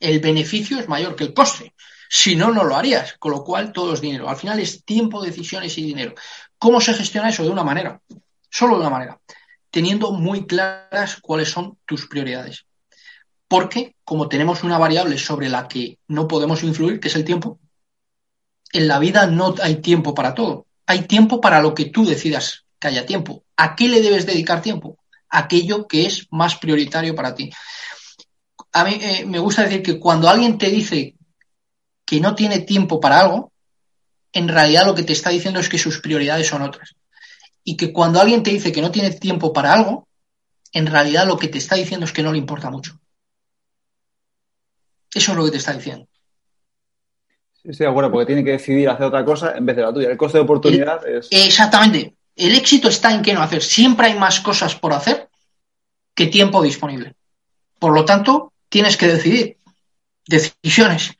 el beneficio es mayor que el coste. Si no, no lo harías. Con lo cual, todo es dinero. Al final es tiempo, decisiones y dinero. ¿Cómo se gestiona eso? De una manera. Solo de una manera. Teniendo muy claras cuáles son tus prioridades. Porque, como tenemos una variable sobre la que no podemos influir, que es el tiempo, en la vida no hay tiempo para todo. Hay tiempo para lo que tú decidas que haya tiempo. ¿A qué le debes dedicar tiempo? Aquello que es más prioritario para ti. A mí eh, me gusta decir que cuando alguien te dice que no tiene tiempo para algo, en realidad lo que te está diciendo es que sus prioridades son otras. Y que cuando alguien te dice que no tiene tiempo para algo, en realidad lo que te está diciendo es que no le importa mucho. Eso es lo que te está diciendo. Sí, estoy de acuerdo, porque tiene que decidir hacer otra cosa en vez de la tuya. El coste de oportunidad es. Exactamente. El éxito está en qué no hacer. Siempre hay más cosas por hacer que tiempo disponible. Por lo tanto, tienes que decidir. Decisiones.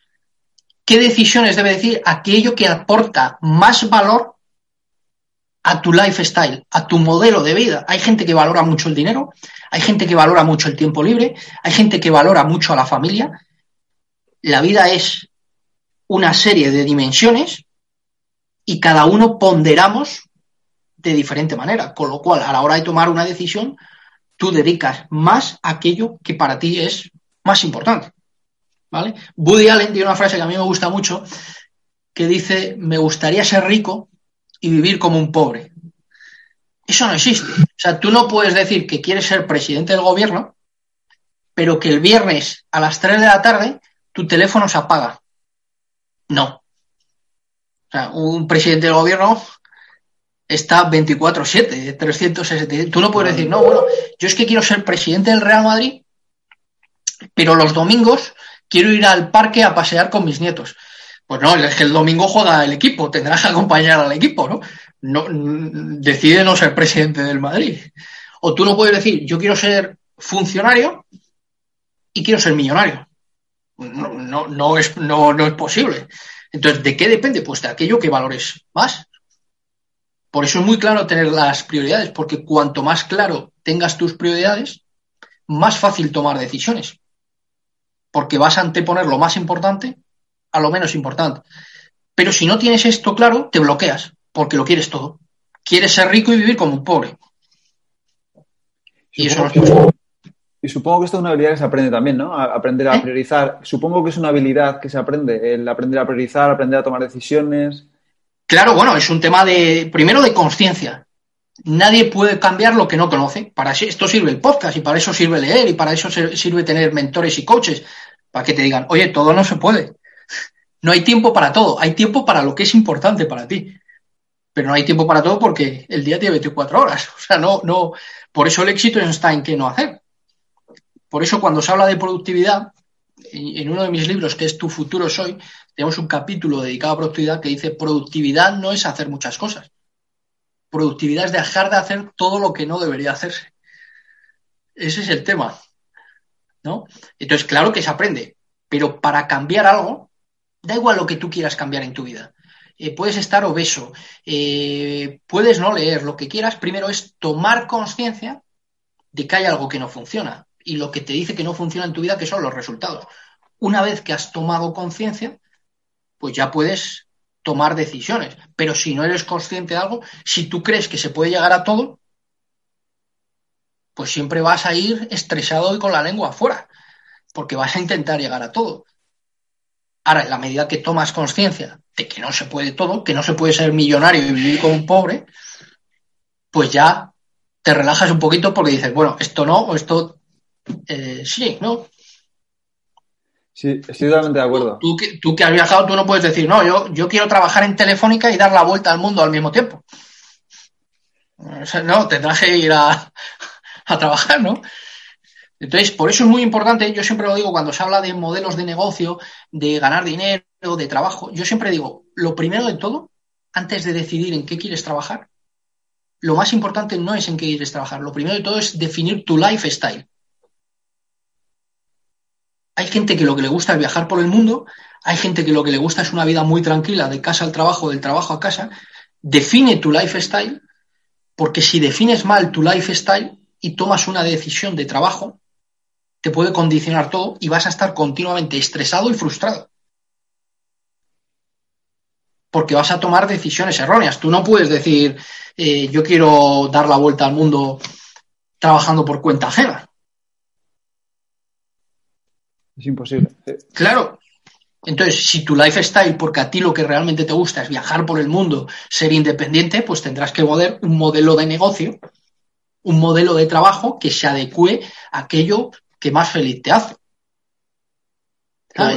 ¿Qué decisiones debe decir aquello que aporta más valor a tu lifestyle, a tu modelo de vida. Hay gente que valora mucho el dinero, hay gente que valora mucho el tiempo libre, hay gente que valora mucho a la familia. La vida es una serie de dimensiones y cada uno ponderamos de diferente manera, con lo cual a la hora de tomar una decisión, tú dedicas más a aquello que para ti es más importante. ¿Vale? Woody Allen tiene una frase que a mí me gusta mucho, que dice, me gustaría ser rico y vivir como un pobre. Eso no existe. O sea, tú no puedes decir que quieres ser presidente del gobierno, pero que el viernes a las 3 de la tarde tu teléfono se apaga. No. O sea, un presidente del gobierno está 24-7, 360. Tú no puedes decir, no, bueno, yo es que quiero ser presidente del Real Madrid, pero los domingos quiero ir al parque a pasear con mis nietos. Pues no, es que el domingo juega el equipo, tendrás que acompañar al equipo, ¿no? no decide no ser presidente del Madrid. O tú no puedes decir, yo quiero ser funcionario y quiero ser millonario. No, no, es, no, no es posible. Entonces, ¿de qué depende? Pues de aquello que valores más. Por eso es muy claro tener las prioridades, porque cuanto más claro tengas tus prioridades, más fácil tomar decisiones. Porque vas a anteponer lo más importante a lo menos importante. Pero si no tienes esto claro, te bloqueas, porque lo quieres todo. Quieres ser rico y vivir como un pobre. Y, eso no es Y supongo que esto es una habilidad que se aprende también, ¿no? aprender a ¿Eh? priorizar. Supongo que es una habilidad que se aprende, el aprender a priorizar, aprender a tomar decisiones. Claro, bueno, es un tema de, primero, de conciencia. Nadie puede cambiar lo que no conoce. Para esto sirve el podcast y para eso sirve leer y para eso sirve tener mentores y coaches. Para que te digan, oye, todo no se puede. No hay tiempo para todo, hay tiempo para lo que es importante para ti. Pero no hay tiempo para todo porque el día tiene 24 horas. O sea, no, no. Por eso el éxito está en qué no hacer. Por eso cuando se habla de productividad, en uno de mis libros, que es Tu futuro soy, tenemos un capítulo dedicado a productividad que dice productividad no es hacer muchas cosas. Productividad es dejar de hacer todo lo que no debería hacerse. Ese es el tema. ¿no? Entonces, claro que se aprende, pero para cambiar algo Da igual lo que tú quieras cambiar en tu vida. Eh, puedes estar obeso, eh, puedes no leer, lo que quieras, primero es tomar conciencia de que hay algo que no funciona y lo que te dice que no funciona en tu vida, que son los resultados. Una vez que has tomado conciencia, pues ya puedes tomar decisiones. Pero si no eres consciente de algo, si tú crees que se puede llegar a todo, pues siempre vas a ir estresado y con la lengua afuera, porque vas a intentar llegar a todo. Ahora, en la medida que tomas conciencia de que no se puede todo, que no se puede ser millonario y vivir como un pobre, pues ya te relajas un poquito porque dices, bueno, esto no, o esto eh, sí, ¿no? Sí, estoy totalmente de acuerdo. Tú, tú, que has viajado, tú no puedes decir, no, yo, yo quiero trabajar en Telefónica y dar la vuelta al mundo al mismo tiempo. no, tendrás que ir a, a trabajar, ¿no? Entonces, por eso es muy importante, yo siempre lo digo cuando se habla de modelos de negocio, de ganar dinero, de trabajo, yo siempre digo, lo primero de todo, antes de decidir en qué quieres trabajar, lo más importante no es en qué quieres trabajar, lo primero de todo es definir tu lifestyle. Hay gente que lo que le gusta es viajar por el mundo, hay gente que lo que le gusta es una vida muy tranquila, de casa al trabajo, del trabajo a casa. Define tu lifestyle, porque si defines mal tu lifestyle y tomas una decisión de trabajo, te puede condicionar todo y vas a estar continuamente estresado y frustrado. Porque vas a tomar decisiones erróneas. Tú no puedes decir, eh, yo quiero dar la vuelta al mundo trabajando por cuenta ajena. Es imposible. Claro. Entonces, si tu lifestyle, porque a ti lo que realmente te gusta es viajar por el mundo, ser independiente, pues tendrás que poner un modelo de negocio, un modelo de trabajo que se adecue a aquello que más feliz te hace.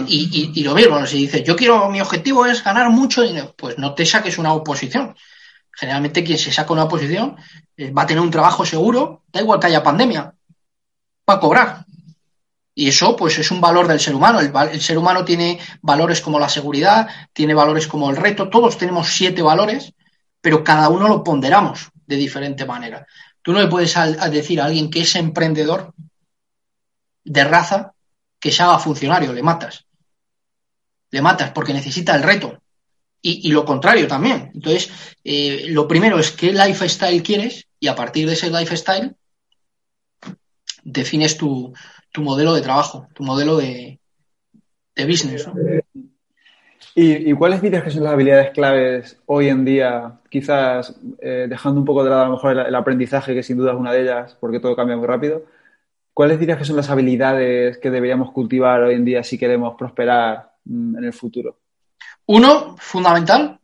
Y, lo mismo, si dices, yo quiero, mi objetivo es ganar mucho dinero, pues no te saques una oposición. Generalmente quien se saca una oposición eh, va a tener un trabajo seguro, da igual que haya pandemia, va a cobrar. Y eso, pues, es un valor del ser humano. El, ser humano tiene valores como la seguridad, tiene valores como el reto. Todos tenemos siete valores, pero cada uno lo ponderamos de diferente manera. Tú no le puedes decir a alguien que es emprendedor de raza que se haga funcionario, le matas. Le matas porque necesita el reto. Y, lo contrario también. Entonces, eh, lo primero es qué lifestyle quieres y a partir de ese lifestyle defines tu, modelo de trabajo, tu modelo de, business. ¿Y, cuáles dirías que son las habilidades claves hoy en día? Quizás eh, dejando un poco de lado a lo mejor el, aprendizaje, que sin duda es una de ellas, porque todo cambia muy rápido. ¿Cuáles dirías que son las habilidades que deberíamos cultivar hoy en día si queremos prosperar mm, en el futuro? Uno, fundamental,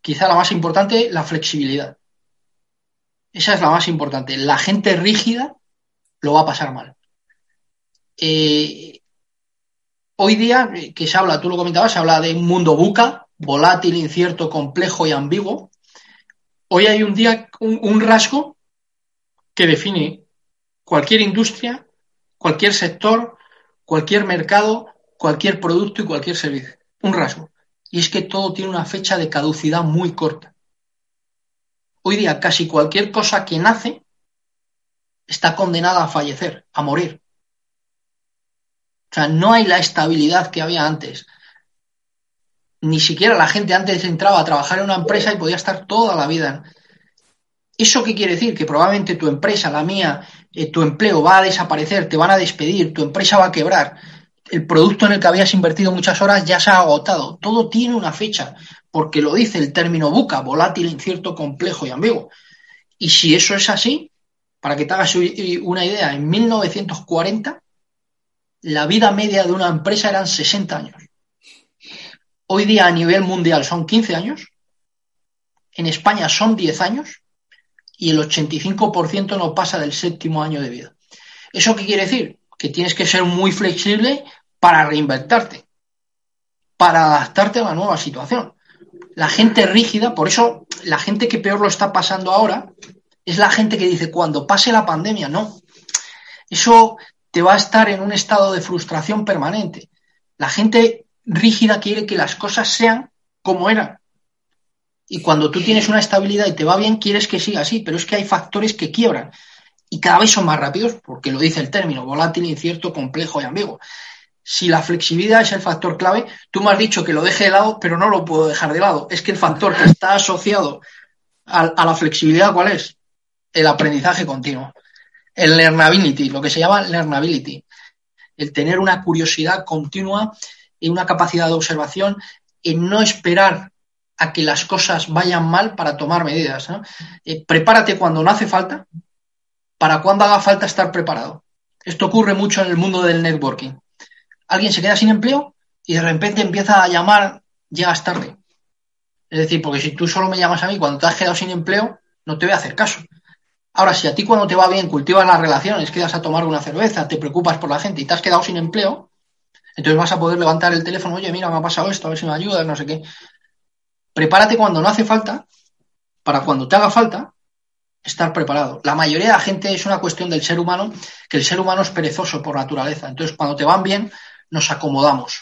quizá la más importante, la flexibilidad. Esa es la más importante. La gente rígida lo va a pasar mal. Eh, hoy día, eh, que se habla, tú lo comentabas, se habla de un mundo buca, volátil, incierto, complejo y ambiguo. Hoy hay un día, un rasgo que define cualquier industria, cualquier sector, cualquier mercado, cualquier producto y cualquier servicio. Un rasgo. Y es que todo tiene una fecha de caducidad muy corta. Hoy día casi cualquier cosa que nace está condenada a fallecer, a morir. O sea, no hay la estabilidad que había antes. Ni siquiera la gente antes entraba a trabajar en una empresa y podía estar toda la vida. ¿Eso qué quiere decir? Que probablemente tu empresa, la mía, eh, tu empleo va a desaparecer, te van a despedir, tu empresa va a quebrar, el producto en el que habías invertido muchas horas ya se ha agotado. Todo tiene una fecha, porque lo dice el término buca, volátil, incierto, complejo y ambiguo. Y si eso es así, para que te hagas una idea, en 1940 la vida media de una empresa eran 60 años. Hoy día a nivel mundial son 15 años, en España son 10 años y el 85% no pasa del séptimo año de vida. ¿Eso qué quiere decir? Que tienes que ser muy flexible para reinventarte, para adaptarte a la nueva situación. La gente rígida, por eso la gente que peor lo está pasando ahora es la gente que dice cuando pase la pandemia, no. Eso te va a estar en un estado de frustración permanente. La gente rígida quiere que las cosas sean como eran. Y cuando tú tienes una estabilidad y te va bien, quieres que siga así, pero es que hay factores que quiebran. Y cada vez son más rápidos, porque lo dice el término, volátil, incierto, complejo y ambiguo. Si la flexibilidad es el factor clave, tú me has dicho que lo deje de lado, pero no lo puedo dejar de lado. Es que el factor que está asociado a, a la flexibilidad, ¿cuál es? el aprendizaje continuo, el learnability, lo que se llama learnability, el tener una curiosidad continua y una capacidad de observación y no esperar a que las cosas vayan mal para tomar medidas. Eh, prepárate cuando no hace falta, para cuando haga falta estar preparado. Esto ocurre mucho en el mundo del networking. Alguien se queda sin empleo y de repente empieza a llamar, llegas tarde. Es decir, porque si tú solo me llamas a mí cuando te has quedado sin empleo, no te voy a hacer caso. Ahora, si a ti cuando te va bien cultivas las relaciones, quedas a tomar una cerveza, te preocupas por la gente y te has quedado sin empleo, entonces vas a poder levantar el teléfono, oye, mira, me ha pasado esto, a ver si me ayudas, no sé qué. Prepárate cuando no hace falta, para cuando te haga falta, estar preparado. La mayoría de la gente es una cuestión del ser humano, que el ser humano es perezoso por naturaleza. Entonces, cuando te van bien, nos acomodamos.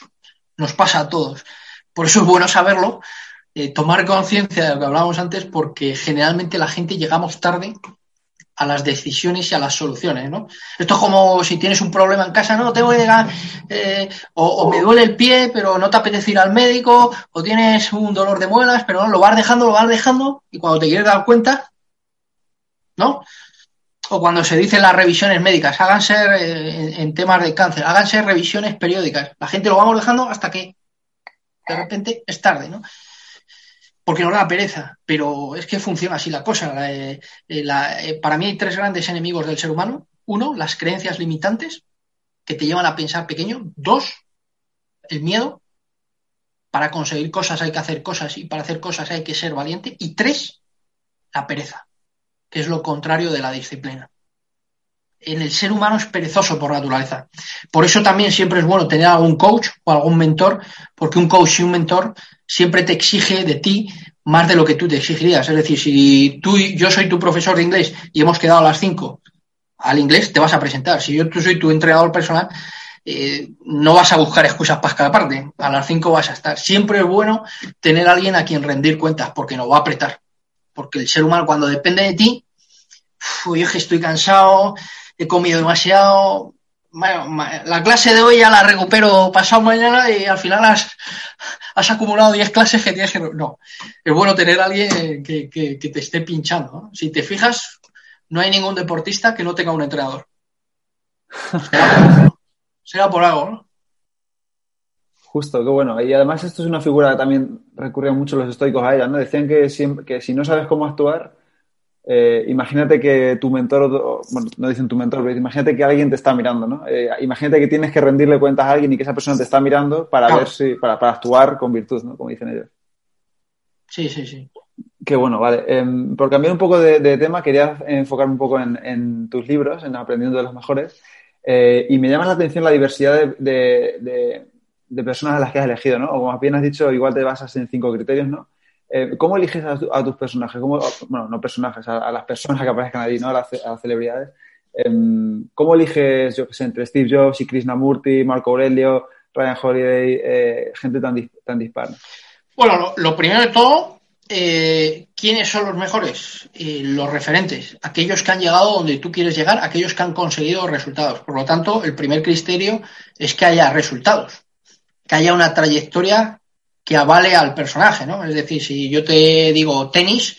Nos pasa a todos. Por eso es bueno saberlo, eh, tomar conciencia de lo que hablábamos antes, porque generalmente la gente llegamos tarde a las decisiones y a las soluciones, ¿no? Esto es como si tienes un problema en casa, no, tengo que llegar, eh, o, me duele el pie, pero no te apetece ir al médico, o tienes un dolor de muelas, pero no, lo vas dejando, lo vas dejando, y cuando te quieres dar cuenta, ¿no? O cuando se dicen las revisiones médicas, háganse eh, en, temas de cáncer, háganse revisiones periódicas. La gente lo vamos dejando hasta que de repente es tarde, ¿no? Porque no da pereza, pero es que funciona así la cosa. Eh, eh, eh, para mí hay tres grandes enemigos del ser humano. Uno, las creencias limitantes que te llevan a pensar pequeño. Dos, el miedo. Para conseguir cosas hay que hacer cosas y para hacer cosas hay que ser valiente. Y tres, la pereza, que es lo contrario de la disciplina. En el ser humano es perezoso por naturaleza. Por eso también siempre es bueno tener algún coach o algún mentor, porque un coach y un mentor siempre te exige de ti más de lo que tú te exigirías. Es decir, si tú yo soy tu profesor de inglés y hemos quedado a las 5 al inglés, te vas a presentar. Si yo tú soy tu entrenador personal, eh, no vas a buscar excusas para cada parte. A las 5 vas a estar. Siempre es bueno tener a alguien a quien rendir cuentas porque nos va a apretar. Porque el ser humano cuando depende de ti, yo que estoy cansado, he comido demasiado, la clase de hoy ya la recupero pasado mañana y al final has, acumulado 10 clases que tienes que... No, es bueno tener a alguien que, te esté pinchando. Si te fijas, no hay ningún deportista que no tenga un entrenador. Será por algo, ¿no? Justo, qué bueno. Y además esto es una figura que también recurren mucho los estoicos a ella, ¿no? Decían que, que si no sabes cómo actuar, eh, imagínate que tu mentor, bueno, no dicen tu mentor, pero imagínate que alguien te está mirando, ¿no? Eh, imagínate que tienes que rendirle cuentas a alguien y que esa persona te está mirando para ver si, para, para, actuar con virtud, ¿no? Como dicen ellos. Sí, sí, sí. Qué bueno, vale. Em, por cambiar un poco de, tema, quería enfocarme un poco en, tus libros, en Aprendiendo de los Mejores. Eh, y me llama la atención la diversidad de, de, personas a las que has elegido, ¿no? O como bien has dicho, igual te basas en cinco criterios, ¿no? Eh, ¿Cómo eliges a, tus personajes? bueno, no personajes, a, las personas que aparezcan allí, ¿no? A las, celebridades. Em, ¿Cómo eliges, yo qué sé, entre Steve Jobs y Krishnamurti, Marco Aurelio, Ryan Holiday, eh, gente tan, tan dispara? Bueno, lo, primero de todo, eh, ¿quiénes son los mejores? los referentes, aquellos que han llegado donde tú quieres llegar, aquellos que han conseguido resultados. Por lo tanto, el primer criterio es que haya resultados, que haya una trayectoria que avale al personaje, ¿no? Es decir, si yo te digo tenis,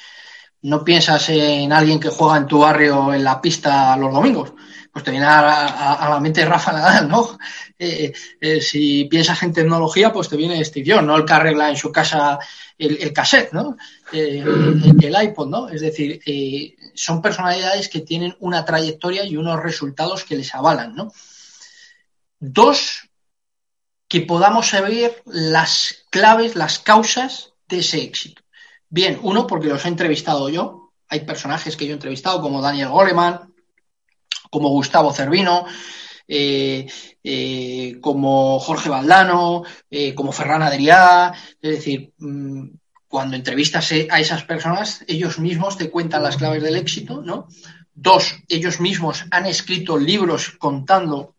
no piensas en alguien que juega en tu barrio en la pista los domingos. Pues te viene a, la mente Rafa Nadal, ¿no? Eh, eh, si piensas en tecnología, pues te viene Steve Jobs, ¿no? El que arregla en su casa el, cassette, ¿no? Eh, el, iPod, ¿no? Es decir, son personalidades que tienen una trayectoria y unos resultados que les avalan, ¿no? Dos, que podamos saber las claves, las causas de ese éxito. Bien, uno, porque los he entrevistado yo. Hay personajes que yo he entrevistado, como Daniel Goleman, como Gustavo Cervino, eh, eh, como Jorge Valdano, eh, como Ferran Adrià. Es decir, mm, cuando entrevistas a esas personas, ellos mismos te cuentan las claves del éxito, ¿no? Dos, ellos mismos han escrito libros contando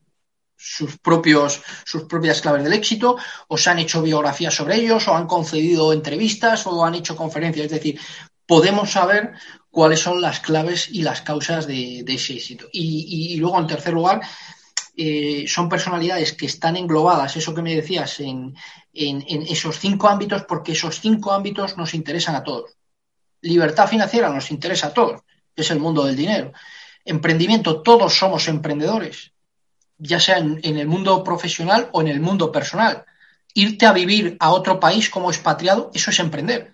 sus, propios, sus propias claves del éxito, o se han hecho biografías sobre ellos, o han concedido entrevistas, o han hecho conferencias. Es decir, podemos saber cuáles son las claves y las causas de, ese éxito. Y, luego, en tercer lugar, eh, son personalidades que están englobadas, eso que me decías, en, en, esos cinco ámbitos, porque esos cinco ámbitos nos interesan a todos. Libertad financiera nos interesa a todos, es el mundo del dinero. Emprendimiento, todos somos emprendedores ya sea en, el mundo profesional o en el mundo personal. Irte a vivir a otro país como expatriado, eso es emprender.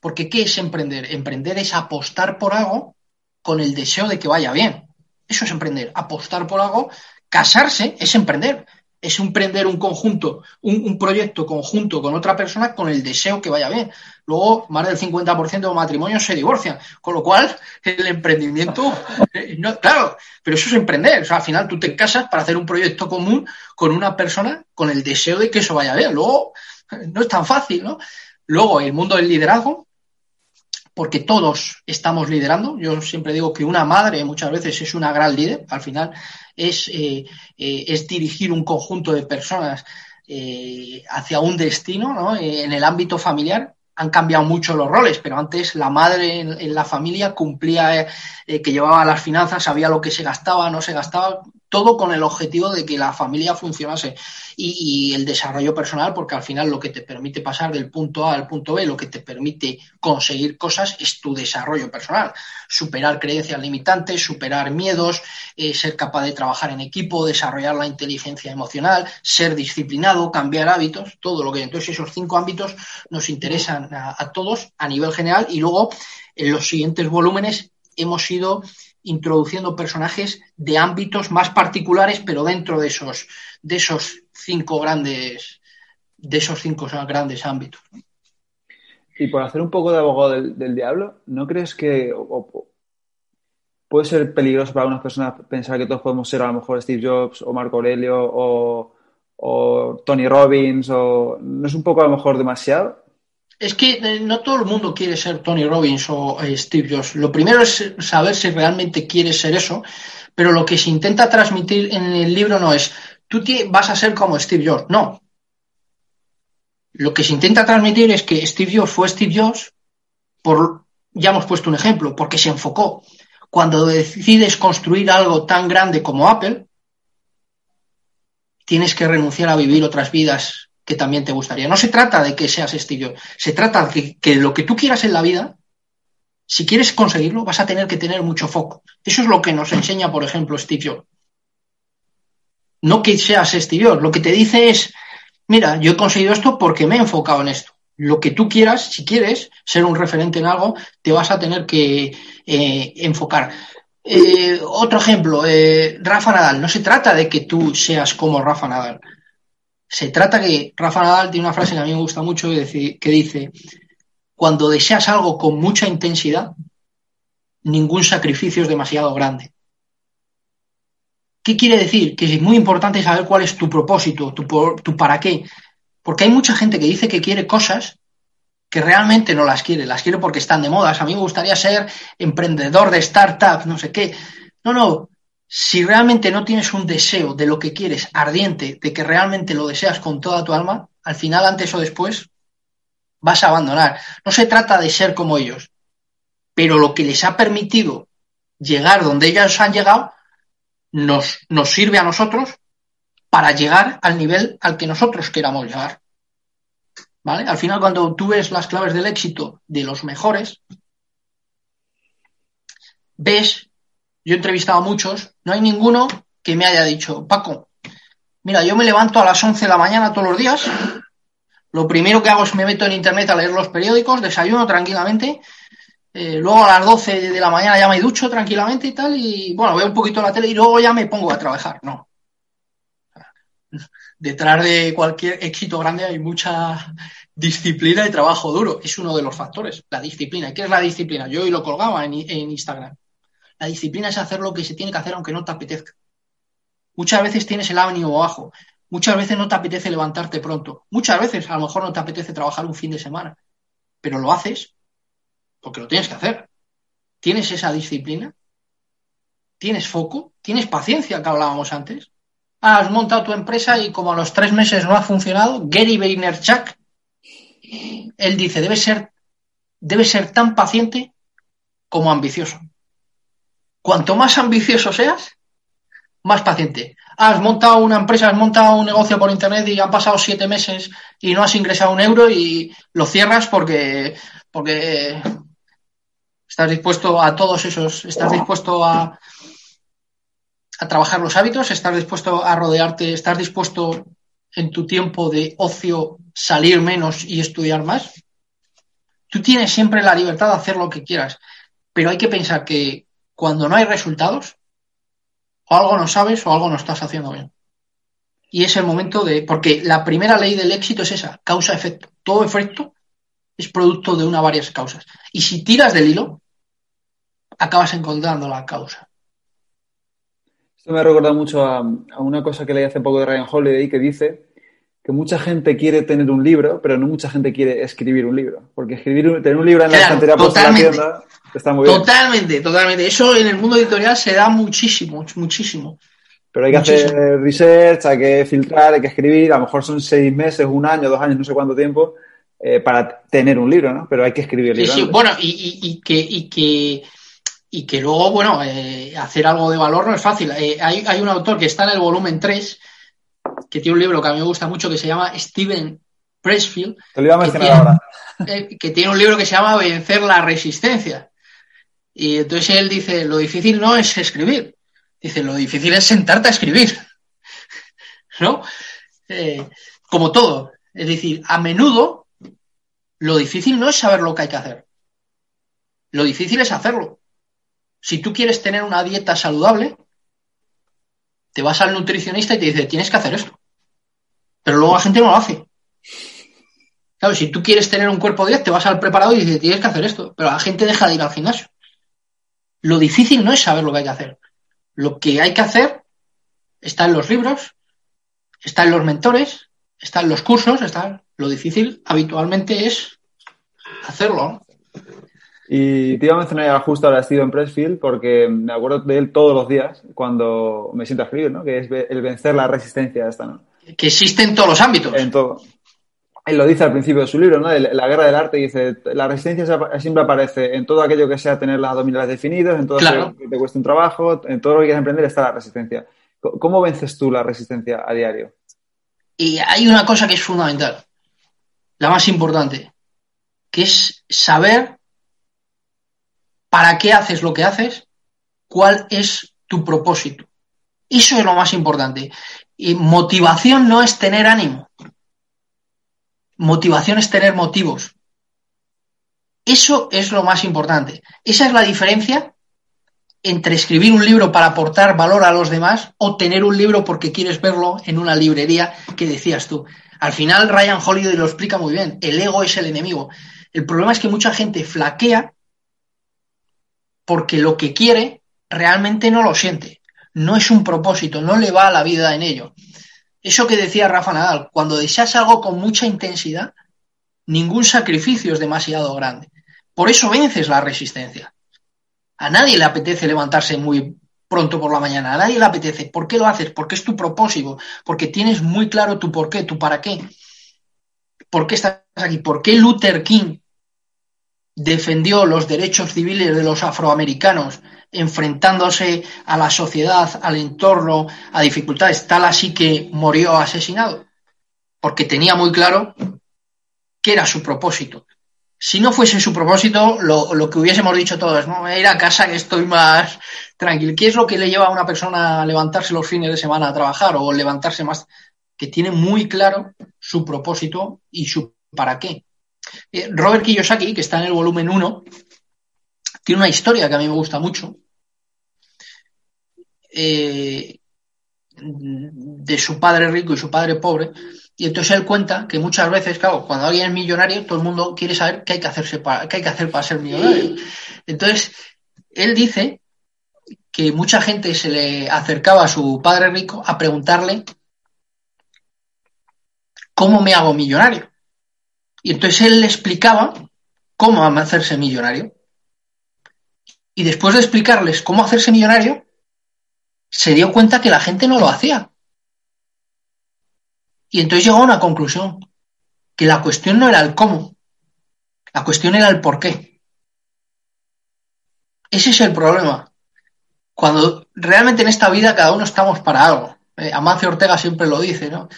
Porque ¿qué es emprender? Emprender es apostar por algo con el deseo de que vaya bien. Eso es emprender. Apostar por algo, casarse es emprender es emprender un conjunto, un, proyecto conjunto con otra persona con el deseo que vaya bien. Luego, más del 50% de los matrimonios se divorcian, con lo cual el emprendimiento, eh, claro, pero eso es emprender. O sea, al final tú te casas para hacer un proyecto común con una persona con el deseo de que eso vaya bien. Luego, no es tan fácil, ¿no? Luego, el mundo del liderazgo, porque todos estamos liderando. Yo siempre digo que una madre muchas veces es una gran líder, al final es, eh, eh, es dirigir un conjunto de personas eh, hacia un destino, ¿no? en el ámbito familiar han cambiado mucho los roles, pero antes la madre en, la familia cumplía, que llevaba las finanzas, sabía lo que se gastaba, no se gastaba, todo con el objetivo de que la familia funcionase y, el desarrollo personal, porque al final lo que te permite pasar del punto A al punto B, lo que te permite conseguir cosas es tu desarrollo personal, superar creencias limitantes, superar miedos, eh, ser capaz de trabajar en equipo, desarrollar la inteligencia emocional, ser disciplinado, cambiar hábitos, todo lo que entonces esos cinco ámbitos nos interesan a todos a nivel general. Y luego en los siguientes volúmenes hemos ido introduciendo personajes de ámbitos más particulares, pero dentro de esos, de esos cinco grandes, de esos cinco grandes ámbitos. Y por hacer un poco de abogado del, diablo, ¿no crees que puede ser peligroso para algunas personas pensar que todos podemos ser a lo mejor Steve Jobs o Marco Aurelio o, o Tony Robbins o no es un poco a lo mejor demasiado? Es que eh, no todo el mundo quiere ser Tony Robbins o eh, Steve Jobs. Lo primero es saber si realmente quieres ser eso, pero lo que se intenta transmitir en el libro no es tú vas a ser como Steve Jobs. No. Lo que se intenta transmitir es que Steve Jobs fue Steve Jobs por, ya hemos puesto un ejemplo, porque se enfocó. Cuando decides construir algo tan grande como Apple, tienes que renunciar a vivir otras vidas que también te gustaría. No se trata de que seas Steve se trata de que, lo que tú quieras en la vida, si quieres conseguirlo, vas a tener que tener mucho foco. Eso es lo que nos enseña, por ejemplo, Steve Jobs. No que seas Steve lo que te dice es, mira, yo he conseguido esto porque me he enfocado en esto. Lo que tú quieras, si quieres ser un referente en algo, te vas a tener que eh, enfocar. Eh, otro ejemplo, eh, Rafa Nadal. No se trata de que tú seas como Rafa Nadal. Se trata que Rafa Nadal tiene una frase que a mí me gusta mucho que dice, cuando deseas algo con mucha intensidad, ningún sacrificio es demasiado grande. ¿Qué quiere decir? Que es muy importante saber cuál es tu propósito, tu, tu para qué. Porque hay mucha gente que dice que quiere cosas que realmente no las quiere, las quiere porque están de modas. A mí me gustaría ser emprendedor de startup, no sé qué. No, no. Si realmente no tienes un deseo de lo que quieres ardiente, de que realmente lo deseas con toda tu alma, al final, antes o después, vas a abandonar. No se trata de ser como ellos, pero lo que les ha permitido llegar donde ellos han llegado, nos, nos sirve a nosotros para llegar al nivel al que nosotros queramos llegar. Al final, cuando tú ves las claves del éxito de los mejores, ves, yo he entrevistado a muchos, no hay ninguno que me haya dicho, Paco, mira, yo me levanto a las 11 de la mañana todos los días, lo primero que hago es me meto en internet a leer los periódicos, desayuno tranquilamente, eh, luego a las 12 de la mañana ya me ducho tranquilamente y tal, y bueno, veo un poquito la tele y luego ya me pongo a trabajar. No, detrás de cualquier éxito grande hay mucha disciplina y trabajo duro. Es uno de los factores, la disciplina. ¿Qué es la disciplina? Yo hoy lo colgaba en, Instagram. La disciplina es hacer lo que se tiene que hacer aunque no te apetezca. Muchas veces tienes el ánimo bajo. Muchas veces no te apetece levantarte pronto. Muchas veces a lo mejor no te apetece trabajar un fin de semana. Pero lo haces porque lo tienes que hacer. ¿Tienes esa disciplina? ¿Tienes foco? ¿Tienes paciencia que hablábamos antes? has montado tu empresa y como a los tres meses no ha funcionado, Gary Vaynerchuk, él dice, debe ser, debe ser tan paciente como ambicioso. Cuanto más ambicioso seas, más paciente. Has montado una empresa, has montado un negocio por internet y han pasado siete meses y no has ingresado un euro y lo cierras porque, porque estás dispuesto a todos esos, estás dispuesto a, a trabajar los hábitos, estás dispuesto a rodearte, estás dispuesto en tu tiempo de ocio salir menos y estudiar más. Tú tienes siempre la libertad de hacer lo que quieras, pero hay que pensar que cuando no hay resultados, o algo no sabes o algo no estás haciendo bien. Y es el momento de, porque la primera ley del éxito es esa, causa-efecto. Todo efecto es producto de una varias causas. Y si tiras del hilo, acabas encontrando la causa. Esto me ha recordado mucho a, una cosa que leí hace poco de Ryan Holiday que dice que mucha gente quiere tener un libro, pero no mucha gente quiere escribir un libro. Porque escribir, tener un libro en la estantería puesta en la tienda está muy bien. Totalmente, totalmente. Eso en el mundo editorial se da muchísimo, muchísimo. Pero hay que hacer research, hay que filtrar, hay que escribir. A lo mejor son seis meses, un año, dos años, no sé cuánto tiempo, eh, para tener un libro, ¿no? Pero hay que escribir el libro. Sí, sí. Bueno, y, que, y que y que luego, bueno, eh, hacer algo de valor no es fácil. Eh, hay, un autor que está en el volumen 3, que tiene un libro que a mí me gusta mucho, que se llama Steven Pressfield. Te lo iba a mencionar ahora. Eh, que tiene un libro que se llama Vencer la resistencia. Y entonces él dice, lo difícil no es escribir. Dice, lo difícil es sentarte a escribir. ¿No? como todo. Es decir, a menudo lo difícil no es saber lo que hay que hacer. Lo difícil es hacerlo. Si tú quieres tener una dieta saludable, te vas al nutricionista y te dice, tienes que hacer esto. Pero luego la gente no lo hace. Claro, si tú quieres tener un cuerpo 10, te vas al preparado y dice, tienes que hacer esto. Pero la gente deja de ir al gimnasio. Lo difícil no es saber lo que hay que hacer. Lo que hay que hacer está en los libros, está en los mentores, está en los cursos, está. Lo difícil habitualmente es hacerlo. Y te iba a mencionar justo ahora Steven Pressfield porque me acuerdo de él todos los días cuando me siento a escribir, ¿no? Que es el vencer la resistencia esta, ¿no? Que existe en todos los ámbitos. En todo. Él lo dice al principio de su libro, ¿no? La guerra del arte dice, la resistencia siempre aparece en todo aquello que sea tener las abdominales definidas, en todo aquello que te cueste un trabajo, en todo lo que quieras emprender está la resistencia. ¿Cómo vences tú la resistencia a diario? Y hay una cosa que es fundamental, la más importante, que es saber para qué haces lo que haces, cuál es tu propósito. Eso es lo más importante. Y motivación no es tener ánimo. Motivación es tener motivos. Eso es lo más importante. Esa es la diferencia entre escribir un libro para aportar valor a los demás o tener un libro porque quieres verlo en una librería que decías tú. Al final Ryan Holiday lo explica muy bien. El ego es el enemigo. El problema es que mucha gente flaquea porque lo que quiere realmente no lo siente. No es un propósito, no le va a la vida en ello. Eso que decía Rafa Nadal, cuando deseas algo con mucha intensidad, ningún sacrificio es demasiado grande. Por eso vences la resistencia. A nadie le apetece levantarse muy pronto por la mañana, a nadie le apetece. ¿Por qué lo haces? Porque es tu propósito, porque tienes muy claro tu por qué, tu para qué. ¿Por qué estás aquí? ¿Por qué Luther King defendió los derechos civiles de los afroamericanos enfrentándose a la sociedad, al entorno, a dificultades, tal así que murió asesinado, porque tenía muy claro que era su propósito. Si no fuese su propósito, lo, que hubiésemos dicho todos, ¿no? Ir a casa que estoy más tranquilo. ¿Qué es lo que le lleva a una persona a levantarse los fines de semana a trabajar o levantarse más? Que tiene muy claro su propósito y su para qué. Eh, Robert Kiyosaki, que está en el volumen 1, tiene una historia que a mí me gusta mucho, eh, de su padre rico y su padre pobre. Y entonces él cuenta que muchas veces, claro, cuando alguien es millonario, todo el mundo quiere saber que, qué hay que hacer para ser millonario. Entonces, él dice que mucha gente se le acercaba a su padre rico a preguntarle cómo me hago millonario. Y entonces él le explicaba cómo hacerse millonario. Y después de explicarles cómo hacerse millonario, se dio cuenta que la gente no lo hacía. Y entonces llegó a una conclusión, que la cuestión no era el cómo, la cuestión era el por qué. Ese es el problema. Cuando realmente en esta vida cada uno estamos para algo. Eh, Amancio Ortega siempre lo dice, ¿no?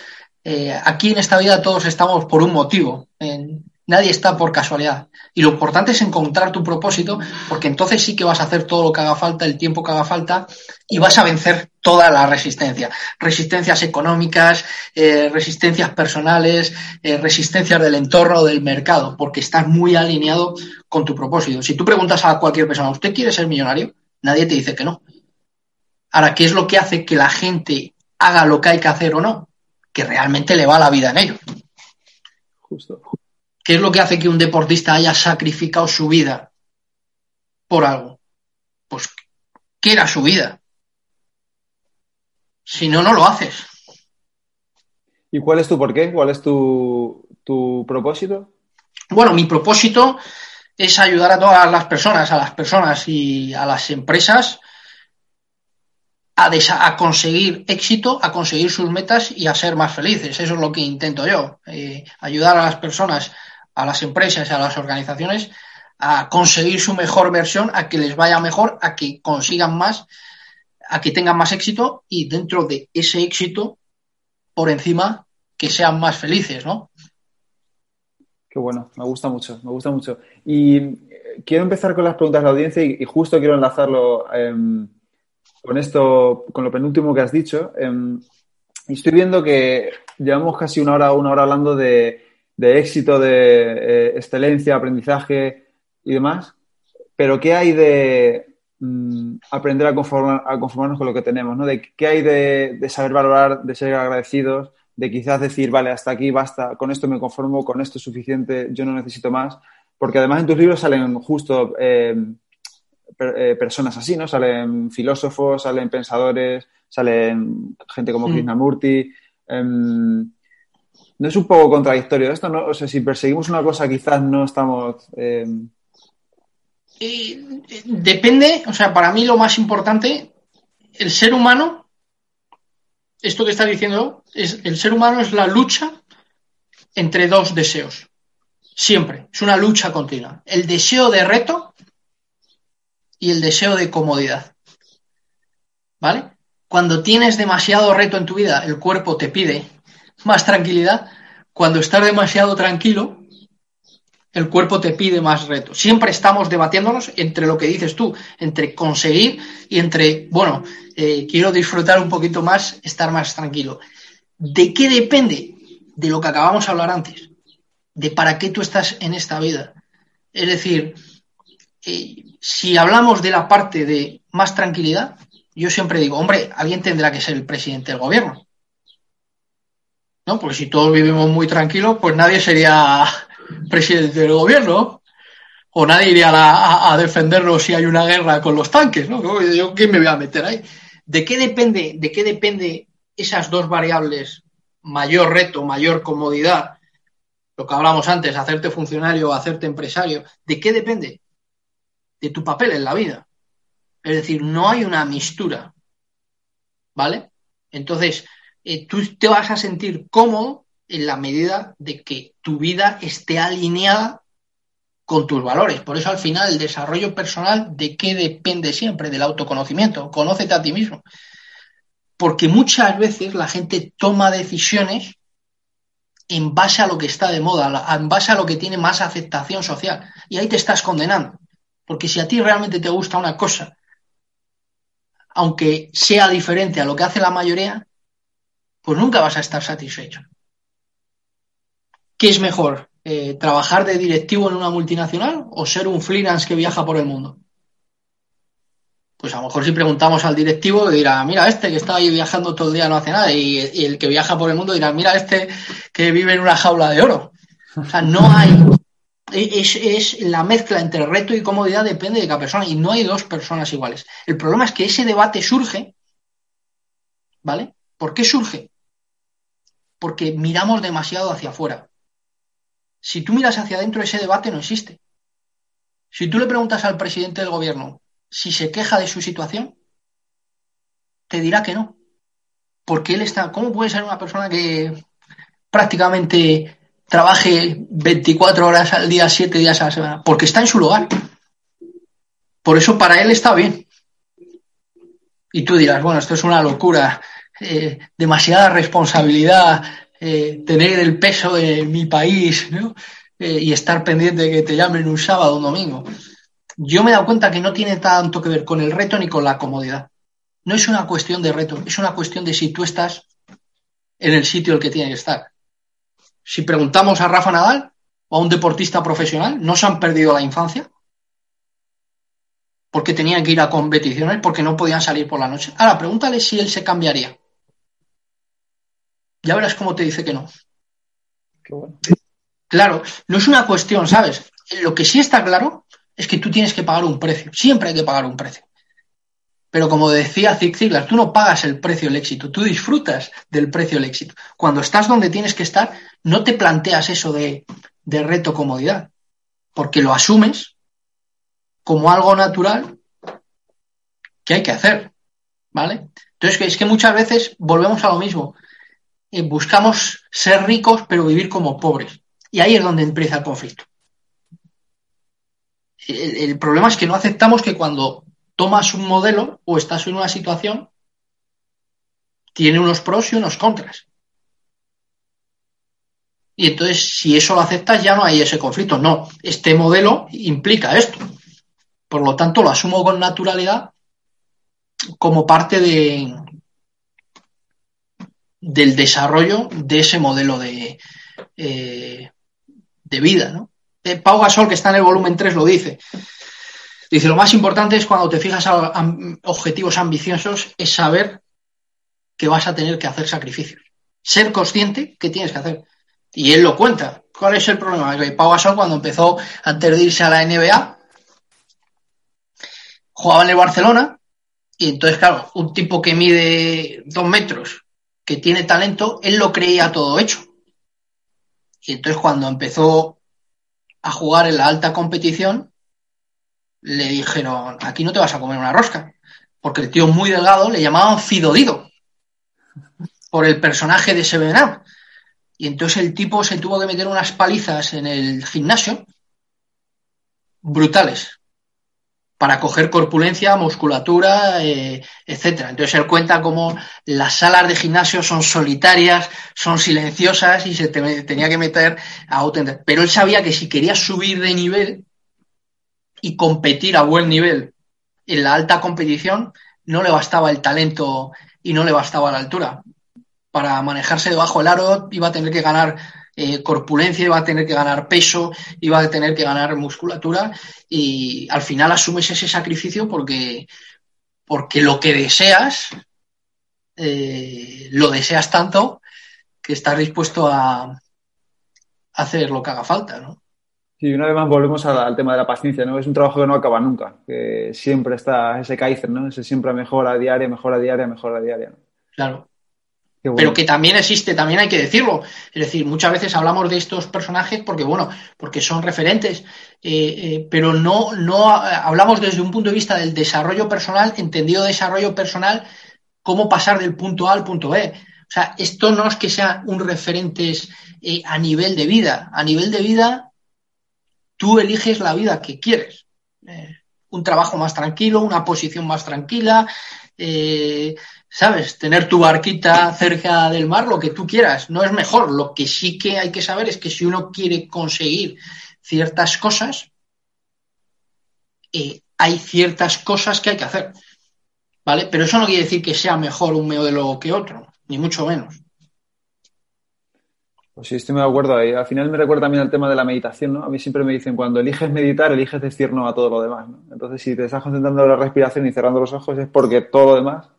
Eh, aquí en esta vida todos estamos por un motivo. Nadie está por casualidad. Y lo importante es encontrar tu propósito, porque entonces sí que vas a hacer todo lo que haga falta, el tiempo que haga falta, y vas a vencer toda la resistencia. Resistencias económicas, eh, resistencias personales, eh, resistencias del entorno, del mercado, porque estás muy alineado con tu propósito. Si tú preguntas a cualquier persona, ¿usted quiere ser millonario? Nadie te dice que no. Ahora, ¿qué es lo que hace que la gente haga lo que hay que hacer o no? Que realmente le va la vida en ello. Justo. ¿Qué es lo que hace que un deportista haya sacrificado su vida por algo? Pues, ¿qué era su vida? Si no, no lo haces. ¿Y cuál es tu por qué? ¿Cuál es tu, tu propósito? Bueno, mi propósito es ayudar a todas las personas, a las personas y a las empresas a, conseguir éxito, a conseguir sus metas y a ser más felices. Eso es lo que intento yo. Eh, ayudar a las personas a las empresas a las organizaciones a conseguir su mejor versión, a que les vaya mejor, a que consigan más, a que tengan más éxito y dentro de ese éxito, por encima, que sean más felices, ¿no? Qué bueno, me gusta mucho, me gusta mucho. Y eh, quiero empezar con las preguntas de la audiencia y, justo quiero enlazarlo em, con esto, con lo penúltimo que has dicho. Em, estoy viendo que llevamos casi una hora, una hora hablando de, éxito, de eh, excelencia, aprendizaje y demás, pero ¿qué hay de mm, aprender a, conformar, a conformarnos con lo que tenemos? ¿no? De, ¿Qué hay de, saber valorar, de ser agradecidos, de quizás decir, vale, hasta aquí basta, con esto me conformo, con esto es suficiente, yo no necesito más? Porque además en tus libros salen justo eh, eh, personas así, ¿no? Salen filósofos, salen pensadores, salen gente como mm. Krishnamurti. Em, ¿No es un poco contradictorio esto? ¿no? O sea, si perseguimos una cosa quizás no estamos... Eh, depende, o sea, para mí lo más importante, el ser humano, esto que estás diciendo, es, el ser humano es la lucha entre dos deseos. Siempre. Es una lucha continua. El deseo de reto y el deseo de comodidad. ¿Vale? Cuando tienes demasiado reto en tu vida, el cuerpo te pide más tranquilidad. Cuando estás demasiado tranquilo, el cuerpo te pide más reto. Siempre estamos debatiéndonos entre lo que dices tú, entre conseguir y entre, bueno, eh, quiero disfrutar un poquito más, estar más tranquilo. ¿De qué depende? De lo que acabamos de hablar antes, de para qué tú estás en esta vida. Es decir, eh, si hablamos de la parte de más tranquilidad, yo siempre digo, hombre, alguien tendrá que ser el presidente del gobierno. ¿No? Porque si todos vivimos muy tranquilos, pues nadie sería presidente del gobierno, o nadie iría a, defenderlo si hay una guerra con los tanques, ¿no? Yo, ¿quién me voy a meter ahí? ¿De qué depende, de qué depende esas dos variables, mayor reto, mayor comodidad, lo que hablamos antes, hacerte funcionario hacerte empresario, ¿de qué depende? De tu papel en la vida. Es decir, no hay una mistura, ¿vale? Entonces, eh, tú te vas a sentir cómodo en la medida de que tu vida esté alineada con tus valores. Por eso al final el desarrollo personal, ¿de qué depende siempre? Del autoconocimiento. Conócete a ti mismo. Porque muchas veces la gente toma decisiones en base a lo que está de moda, en base a lo que tiene más aceptación social. Y ahí te estás condenando. Porque si a ti realmente te gusta una cosa, aunque sea diferente a lo que hace la mayoría, pues nunca vas a estar satisfecho. ¿Qué es mejor? Eh, ¿Trabajar de directivo en una multinacional o ser un freelance que viaja por el mundo? Pues a lo mejor si preguntamos al directivo dirá, mira, este que está ahí viajando todo el día no hace nada. Y, el que viaja por el mundo dirá, mira, este que vive en una jaula de oro. O sea, no hay. Es, es, la mezcla entre reto y comodidad depende de cada persona y no hay dos personas iguales. El problema es que ese debate surge, ¿vale? ¿Por qué surge? Porque miramos demasiado hacia afuera. Si tú miras hacia adentro, ese debate no existe. Si tú le preguntas al presidente del gobierno si se queja de su situación, te dirá que no. Porque él está. ¿Cómo puede ser una persona que prácticamente trabaje 24 horas al día, 7 días a la semana? Porque está en su lugar. Por eso para él está bien. Y tú dirás, bueno, esto es una locura, eh, demasiada responsabilidad, eh, tener el peso de mi país eh, y estar pendiente de que te llamen un sábado o un domingo. Yo me he dado cuenta que no tiene tanto que ver con el reto ni con la comodidad. No es una cuestión de reto, es una cuestión de si tú estás en el sitio en el que tiene que estar. Si preguntamos a Rafa Nadal o a un deportista profesional, ¿no se han perdido la infancia? Porque tenían que ir a competiciones, porque no podían salir por la noche. Ahora, pregúntale si él se cambiaría ya verás cómo te dice que no. Claro, no es una cuestión, ¿sabes? Lo que sí está claro es que tú tienes que pagar un precio. Siempre hay que pagar un precio. Pero como decía Zig Ziglar, tú no pagas el precio del éxito, tú disfrutas del precio del éxito. Cuando estás donde tienes que estar, no te planteas eso de, de reto comodidad, porque lo asumes como algo natural que hay que hacer. ¿Vale? Entonces, es que muchas veces volvemos a lo mismo. Eh, buscamos ser ricos pero vivir como pobres. Y ahí es donde empieza el conflicto. El, problema es que no aceptamos que cuando tomas un modelo o estás en una situación, tiene unos pros y unos contras. Y entonces, si eso lo aceptas, ya no hay ese conflicto. No, este modelo implica esto. Por lo tanto, lo asumo con naturalidad como parte de, del desarrollo de ese modelo de, eh, de vida. ¿no? Eh, Pau Gasol, que está en el volumen 3, lo dice. Dice, lo más importante es cuando te fijas a, objetivos ambiciosos, es saber que vas a tener que hacer sacrificios. Ser consciente que tienes que hacer. Y él lo cuenta. ¿Cuál es el problema? Pau Gasol, cuando empezó antes de irse a la NBA, jugaba en el Barcelona, y entonces, claro, un tipo que mide dos metros que tiene talento, él lo creía todo hecho. Y entonces cuando empezó a jugar en la alta competición, le dijeron, aquí no te vas a comer una rosca, porque el tío muy delgado le llamaban Fidodido por el personaje de Seven Y entonces el tipo se tuvo que meter unas palizas en el gimnasio brutales. para coger corpulencia, musculatura, eh, etcétera. Entonces él cuenta cómo las salas de gimnasio son solitarias, son silenciosas y se tenía que meter a auténticas. Pero él sabía que si quería subir de nivel y competir a buen nivel en la alta competición, no le bastaba el talento y no le bastaba la altura. Para manejarse debajo del aro iba a tener que ganar eh, corpulencia, iba a tener que ganar peso, iba a tener que ganar musculatura y al final asumes ese sacrificio porque, porque lo que deseas, eh, lo deseas tanto que estás dispuesto a hacer lo que haga falta, ¿no? Y una vez más volvemos al, tema de la paciencia, ¿no? Es un trabajo que no acaba nunca, que siempre está ese Kaizen, ¿no? Ese siempre mejora diaria, mejora diaria, mejora diaria. Claro. Pero que también existe, también hay que decirlo. Es decir, muchas veces hablamos de estos personajes porque, bueno, porque son referentes, eh, eh, pero no, no hablamos desde un punto de vista del desarrollo personal, entendido desarrollo personal, cómo pasar del punto A al punto B. O sea, esto no es que sea un referentes eh, a nivel de vida. A nivel de vida, tú eliges la vida que quieres. un trabajo más tranquilo, una posición más tranquila, ¿sabes? Tener tu barquita cerca del mar, lo que tú quieras, no es mejor. Lo que sí que hay que saber es que si uno quiere conseguir ciertas cosas, eh, hay ciertas cosas que hay que hacer. ¿Vale? Pero eso no quiere decir que sea mejor un modelo que otro, ni mucho menos. Pues sí, estoy muy de acuerdo. ahí. al final me recuerda también el tema de la meditación, ¿no? A mí siempre me dicen, cuando eliges meditar, eliges decir no a todo lo demás, ¿no? Entonces, si te estás concentrando en la respiración y cerrando los ojos, es porque todo lo demás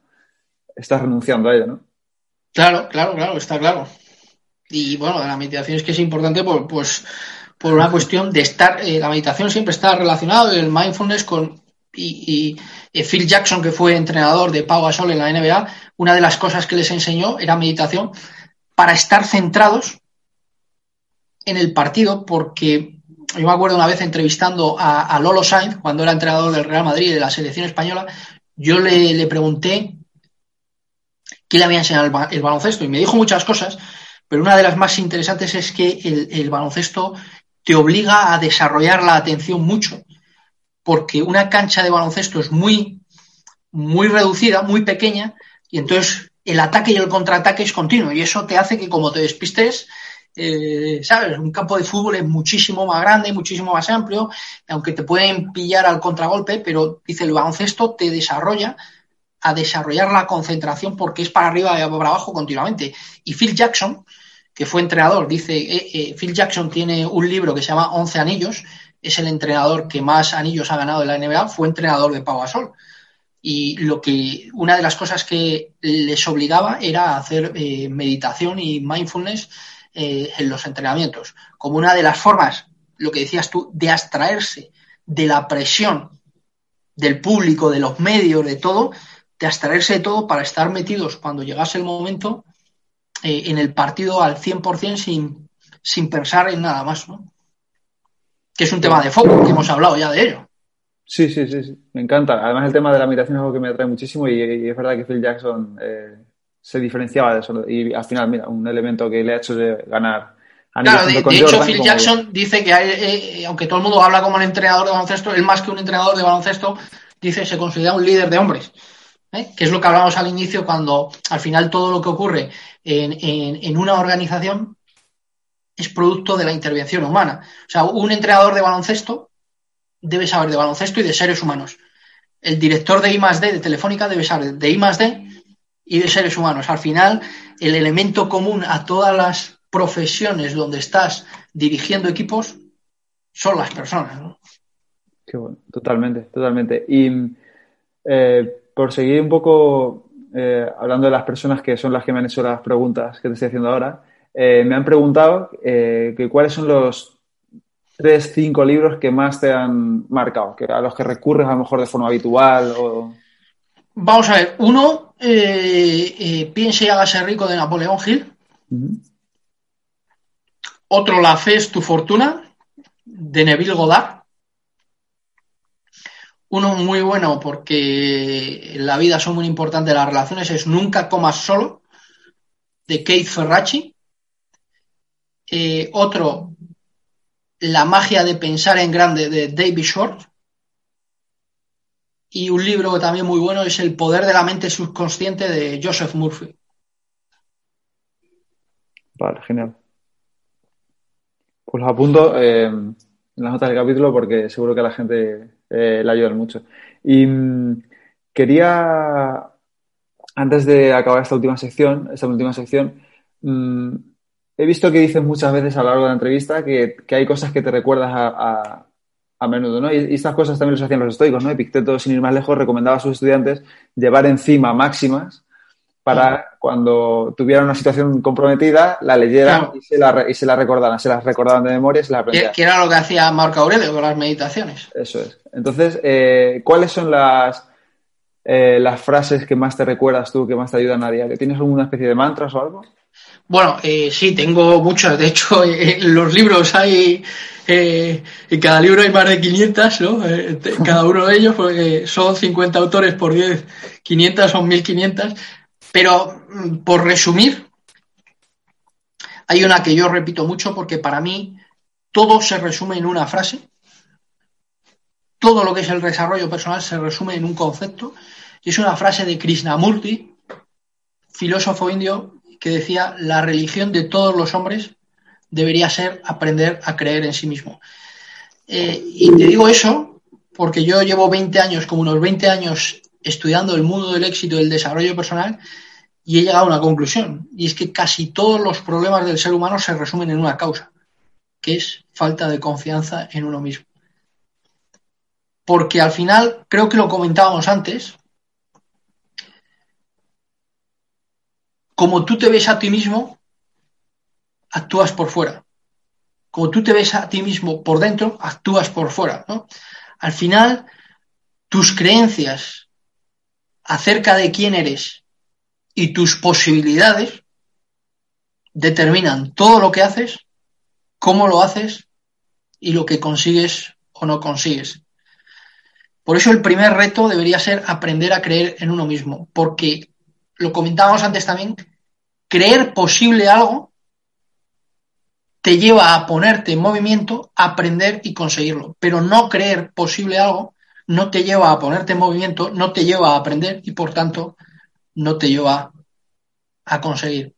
estás renunciando a ella, ¿no? Claro, claro, claro, está claro. Y bueno, la meditación es que es importante por, pues, por una cuestión de estar, eh, la meditación siempre está relacionada, el mindfulness con, y, y, Phil Jackson, que fue entrenador de Pau Gasol en la NBA, una de las cosas que les enseñó era meditación para estar centrados en el partido, porque yo me acuerdo una vez entrevistando a, Lolo Sainz, cuando era entrenador del Real Madrid y de la selección española, yo le, le pregunté que le había enseñado el, baloncesto y me dijo muchas cosas, pero una de las más interesantes es que el, baloncesto te obliga a desarrollar la atención mucho, porque una cancha de baloncesto es muy, muy reducida, muy pequeña, y entonces el ataque y el contraataque es continuo, y eso te hace que como te despistes, eh, ¿sabes? Un campo de fútbol es muchísimo más grande, muchísimo más amplio, aunque te pueden pillar al contragolpe, pero dice el baloncesto te desarrolla a desarrollar la concentración porque es para arriba y para abajo continuamente. Y Phil Jackson, que fue entrenador, dice, eh, eh, Phil Jackson tiene un libro que se llama Once anillos, es el entrenador que más anillos ha ganado en la NBA, fue entrenador de Pau Gasol. Y lo que, una de las cosas que les obligaba era hacer meditación y mindfulness en los entrenamientos, como una de las formas, lo que decías tú, de abstraerse de la presión del público, de los medios, de todo, de abstraerse de todo para estar metidos cuando llegase el momento eh, en el partido al 100% sin, sin pensar en nada más, ¿no? Que es un tema de foco, que hemos hablado ya de ello. Sí, sí, sí, sí, me encanta. Además el tema de la meditación es algo que me atrae muchísimo y, es verdad que Phil Jackson eh, se diferenciaba de eso. Y al final, mira, un elemento que le ha hecho de ganar Claro, de, hecho, Phil Jackson dice que eh, aunque todo el mundo habla como un entrenador de baloncesto, él más que un entrenador de baloncesto, dice se considera un líder de hombres. ¿eh? que es lo que hablábamos al inicio, cuando al final todo lo que ocurre en, una organización es producto de la intervención humana. O sea, un entrenador de baloncesto debe saber de baloncesto y de seres humanos. El director de I D de Telefónica debe saber de I D y de seres humanos. Al final, el elemento común a todas las profesiones donde estás dirigiendo equipos son las personas. ¿no? Qué bueno, totalmente, totalmente. Y eh, por seguir un poco eh, hablando de las personas que son las que me han hecho las preguntas que te estoy haciendo ahora, eh, me han preguntado eh, que cuáles son los tres, cinco libros que más te han marcado, que a los que recurres a lo mejor de forma habitual o... Vamos a ver, uno, Piense y hágase rico de Napoleón Hill. Otro, La fe es tu fortuna, de Neville Goddard. Uno muy bueno porque en la vida son muy importantes las relaciones es Nunca comas solo, de Kate Ferracci. Eh, otro, La magia de pensar en grande, de David Short. Y un libro también muy bueno es El poder de la mente subconsciente de Joseph Murphy. Vale, genial. Pues los apunto eh, en las notas del capítulo porque seguro que a la gente eh, le ayudan mucho. Y mm, quería, antes de acabar esta última sección, esta última sección, mm, he visto que dices muchas veces a lo largo de la entrevista que, hay cosas que te recuerdas a, menudo, ¿no? Y, estas cosas también las hacían los estoicos, ¿no? Epicteto, sin ir más lejos, recomendaba a sus estudiantes llevar encima máximas para cuando tuvieran una situación comprometida, la leyeran y, se la, y se la recordaran, se las recordaban de memoria y se la aprendían. Que, era lo que hacía Marco Aurelio con las meditaciones. Eso es. Entonces, eh, ¿cuáles son las, eh, las frases que más te recuerdas tú, que más te ayudan a diario? ¿Tienes alguna especie de mantras o algo? Bueno, eh, sí, tengo muchos. De hecho, en los libros hay, en cada libro hay más de 500, ¿no? cada uno de ellos, porque son 50 autores por 10, 500 son 1500. Pero mm, por resumir, hay una que yo repito mucho porque para mí todo se resume en una frase. Todo lo que es el desarrollo personal se resume en un concepto. Y es una frase de Krishnamurti, filósofo indio, que decía, la religión de todos los hombres debería ser aprender a creer en sí mismo. Eh, y te digo eso porque yo llevo 20 años, como unos 20 años, estudiando el mundo del éxito y el desarrollo personal y he llegado a una conclusión, y es que casi todos los problemas del ser humano se resumen en una causa, que es falta de confianza en uno mismo. Porque al final, creo que lo comentábamos antes, como tú te ves a ti mismo, actúas por fuera. Como tú te ves a ti mismo por dentro, actúas por fuera. Al final, tus creencias acerca de quién eres y tus posibilidades determinan todo lo que haces, cómo lo haces y lo que consigues o no consigues. Por eso el primer reto debería ser aprender a creer en uno mismo, porque lo comentábamos antes también, creer posible algo te lleva a ponerte en movimiento, aprender y conseguirlo, pero no creer posible algo no te lleva a ponerte en movimiento, no te lleva a aprender y por tanto no te lleva a conseguir.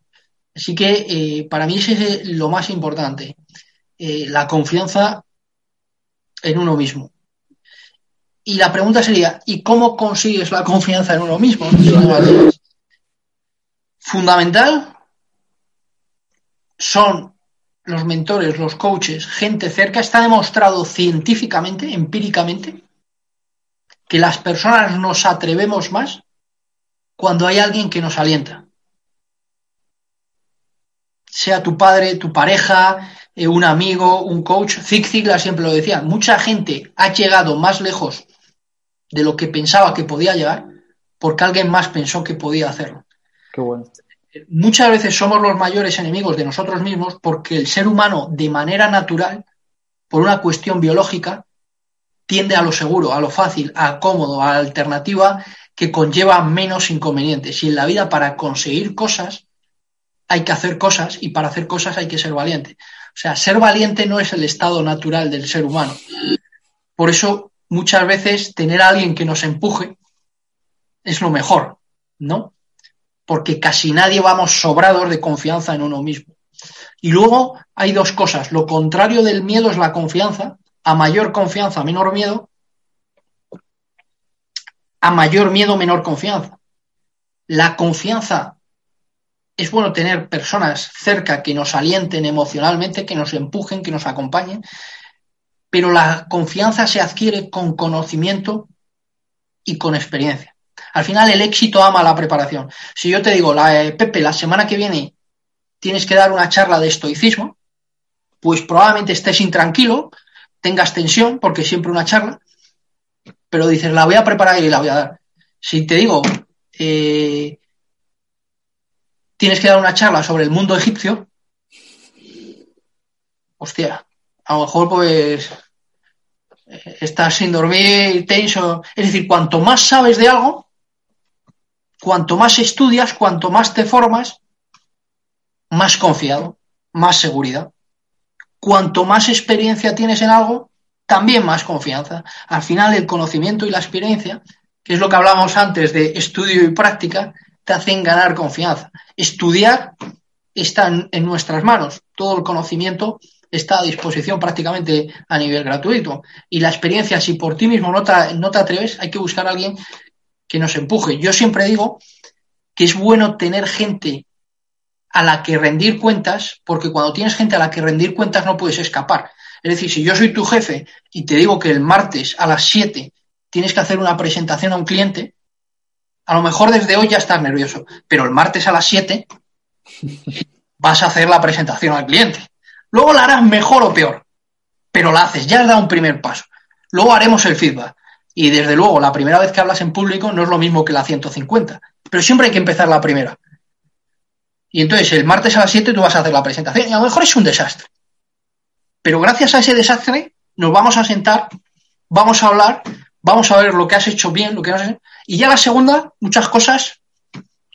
Así que eh, para mí ese es lo más importante, eh, la confianza en uno mismo. Y la pregunta sería, ¿y cómo consigues la confianza en uno mismo? Fundamental son los mentores, los coaches, gente cerca. Está demostrado científicamente, empíricamente, que las personas nos atrevemos más cuando hay alguien que nos alienta. Sea tu padre, tu pareja, eh, un amigo, un coach. Zig Ziglar siempre lo decía. Mucha gente ha llegado más lejos de lo que pensaba que podía llegar porque alguien más pensó que podía hacerlo. Muchas veces somos los mayores enemigos de nosotros mismos porque el ser humano, de manera natural, por una cuestión biológica, tiende a lo seguro, a lo fácil, a cómodo, a la alternativa que conlleva menos inconvenientes. Y en la vida para conseguir cosas hay que hacer cosas y para hacer cosas hay que ser valiente. O sea, ser valiente no es el estado natural del ser humano. Por eso muchas veces tener a alguien que nos empuje es lo mejor, ¿no? Porque casi nadie vamos sobrados de confianza en uno mismo. Y luego hay dos cosas. Lo contrario del miedo es la confianza. A mayor confianza, menor miedo a mayor miedo, menor confianza. La confianza es bueno tener personas cerca que nos alienten emocionalmente, que nos empujen, que nos acompañen, pero la confianza se adquiere con conocimiento y con experiencia. Al final el éxito ama la preparación. Si yo te digo, la, eh, Pepe, la semana que viene tienes que dar una charla de estoicismo, pues probablemente estés intranquilo, tengas tensión, porque siempre una charla, pero dices, la voy a preparar y la voy a dar. Si te digo, eh, tienes que dar una charla sobre el mundo egipcio, hostia, a lo mejor pues eh, estás sin dormir, tenso. Es decir, cuanto más sabes de algo, cuanto más estudias, cuanto más te formas, más confiado, más seguridad. Cuanto más experiencia tienes en algo, también más confianza. Al final, el conocimiento y la experiencia que es lo que hablábamos antes de estudio y práctica, te hacen ganar confianza. Estudiar está en, nuestras manos. Todo el conocimiento está a disposición prácticamente a nivel gratuito. Y la experiencia, si por ti mismo no te, no te atreves, hay que buscar a alguien que nos empuje. Yo siempre digo que es bueno tener gente a la que rendir cuentas, porque cuando tienes gente a la que rendir cuentas no puedes escapar. Es decir, si yo soy tu jefe y te digo que el martes a las 7 tienes que hacer una presentación a un cliente, a lo mejor desde hoy ya estás nervioso, pero el martes a las 7 vas a hacer la presentación al cliente. Luego la harás mejor o peor, pero la haces, ya has dado un primer paso. Luego haremos el feedback. Y desde luego, la primera vez que hablas en público no es lo mismo que la 150, pero siempre hay que empezar la primera. Y entonces el martes a las 7 tú vas a hacer la presentación y a lo mejor es un desastre. Pero gracias a ese desastre nos vamos a sentar, vamos a hablar, vamos a ver lo que has hecho bien, lo que no has hecho. Y ya la segunda, muchas cosas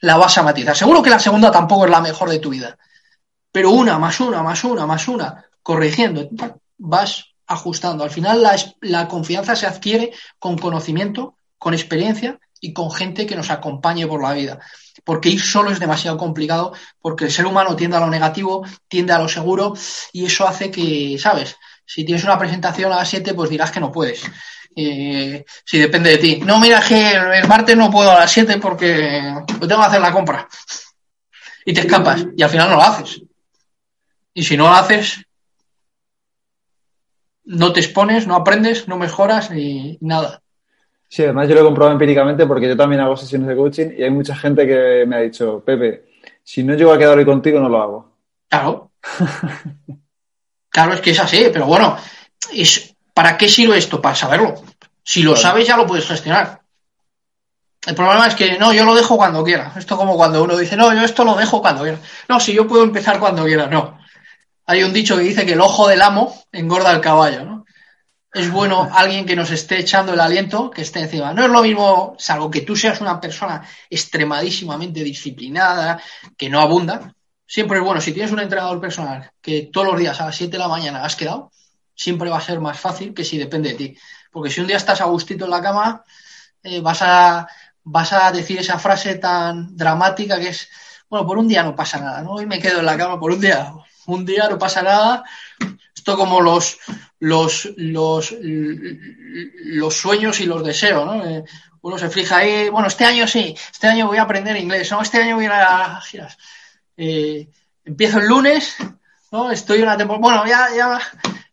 la vas a matizar. Seguro que la segunda tampoco es la mejor de tu vida. Pero una, más una, más una, más una, corrigiendo, vas ajustando. Al final la, confianza se adquiere con conocimiento, con experiencia y con gente que nos acompañe por la vida porque ir solo es demasiado complicado, porque el ser humano tiende a lo negativo, tiende a lo seguro, y eso hace que, ¿sabes? Si tienes una presentación a las 7, pues dirás que no puedes. Eh, si depende de ti. No, mira, que el martes no puedo a las 7 porque tengo que hacer la compra. Y te escapas, y al final no lo haces. Y si no lo haces, no te expones, no aprendes, no mejoras y nada. Sí, además yo lo he comprobado empíricamente porque yo también hago sesiones de coaching y hay mucha gente que me ha dicho, Pepe, si no llego a quedar hoy contigo, no lo hago. Claro. claro, es que es así, pero bueno, es, ¿para qué sirve esto? Para saberlo. Si lo sabes, ya lo puedes gestionar. El problema es que no, yo lo dejo cuando quiera. Esto como cuando uno dice, no, yo esto lo dejo cuando quiera. No, si yo puedo empezar cuando quiera, no. Hay un dicho que dice que el ojo del amo engorda el caballo, ¿no? es bueno alguien que nos esté echando el aliento, que esté encima. No es lo mismo, salvo que tú seas una persona extremadísimamente disciplinada, que no abunda. Siempre es bueno, si tienes un entrenador personal que todos los días a las 7 de la mañana has quedado, siempre va a ser más fácil que si depende de ti. Porque si un día estás a gustito en la cama, eh, vas, a, vas a decir esa frase tan dramática que es, bueno, por un día no pasa nada, ¿no? Hoy me quedo en la cama por un día. Un día no pasa nada. Esto como los, los, los, los sueños y los deseos, ¿no? Eh, uno se fija ahí, bueno, este año sí, este año voy a aprender inglés, no, este año voy a ir a giras. Eh, empiezo el lunes, ¿no? Estoy una temporada, bueno, ya, ya,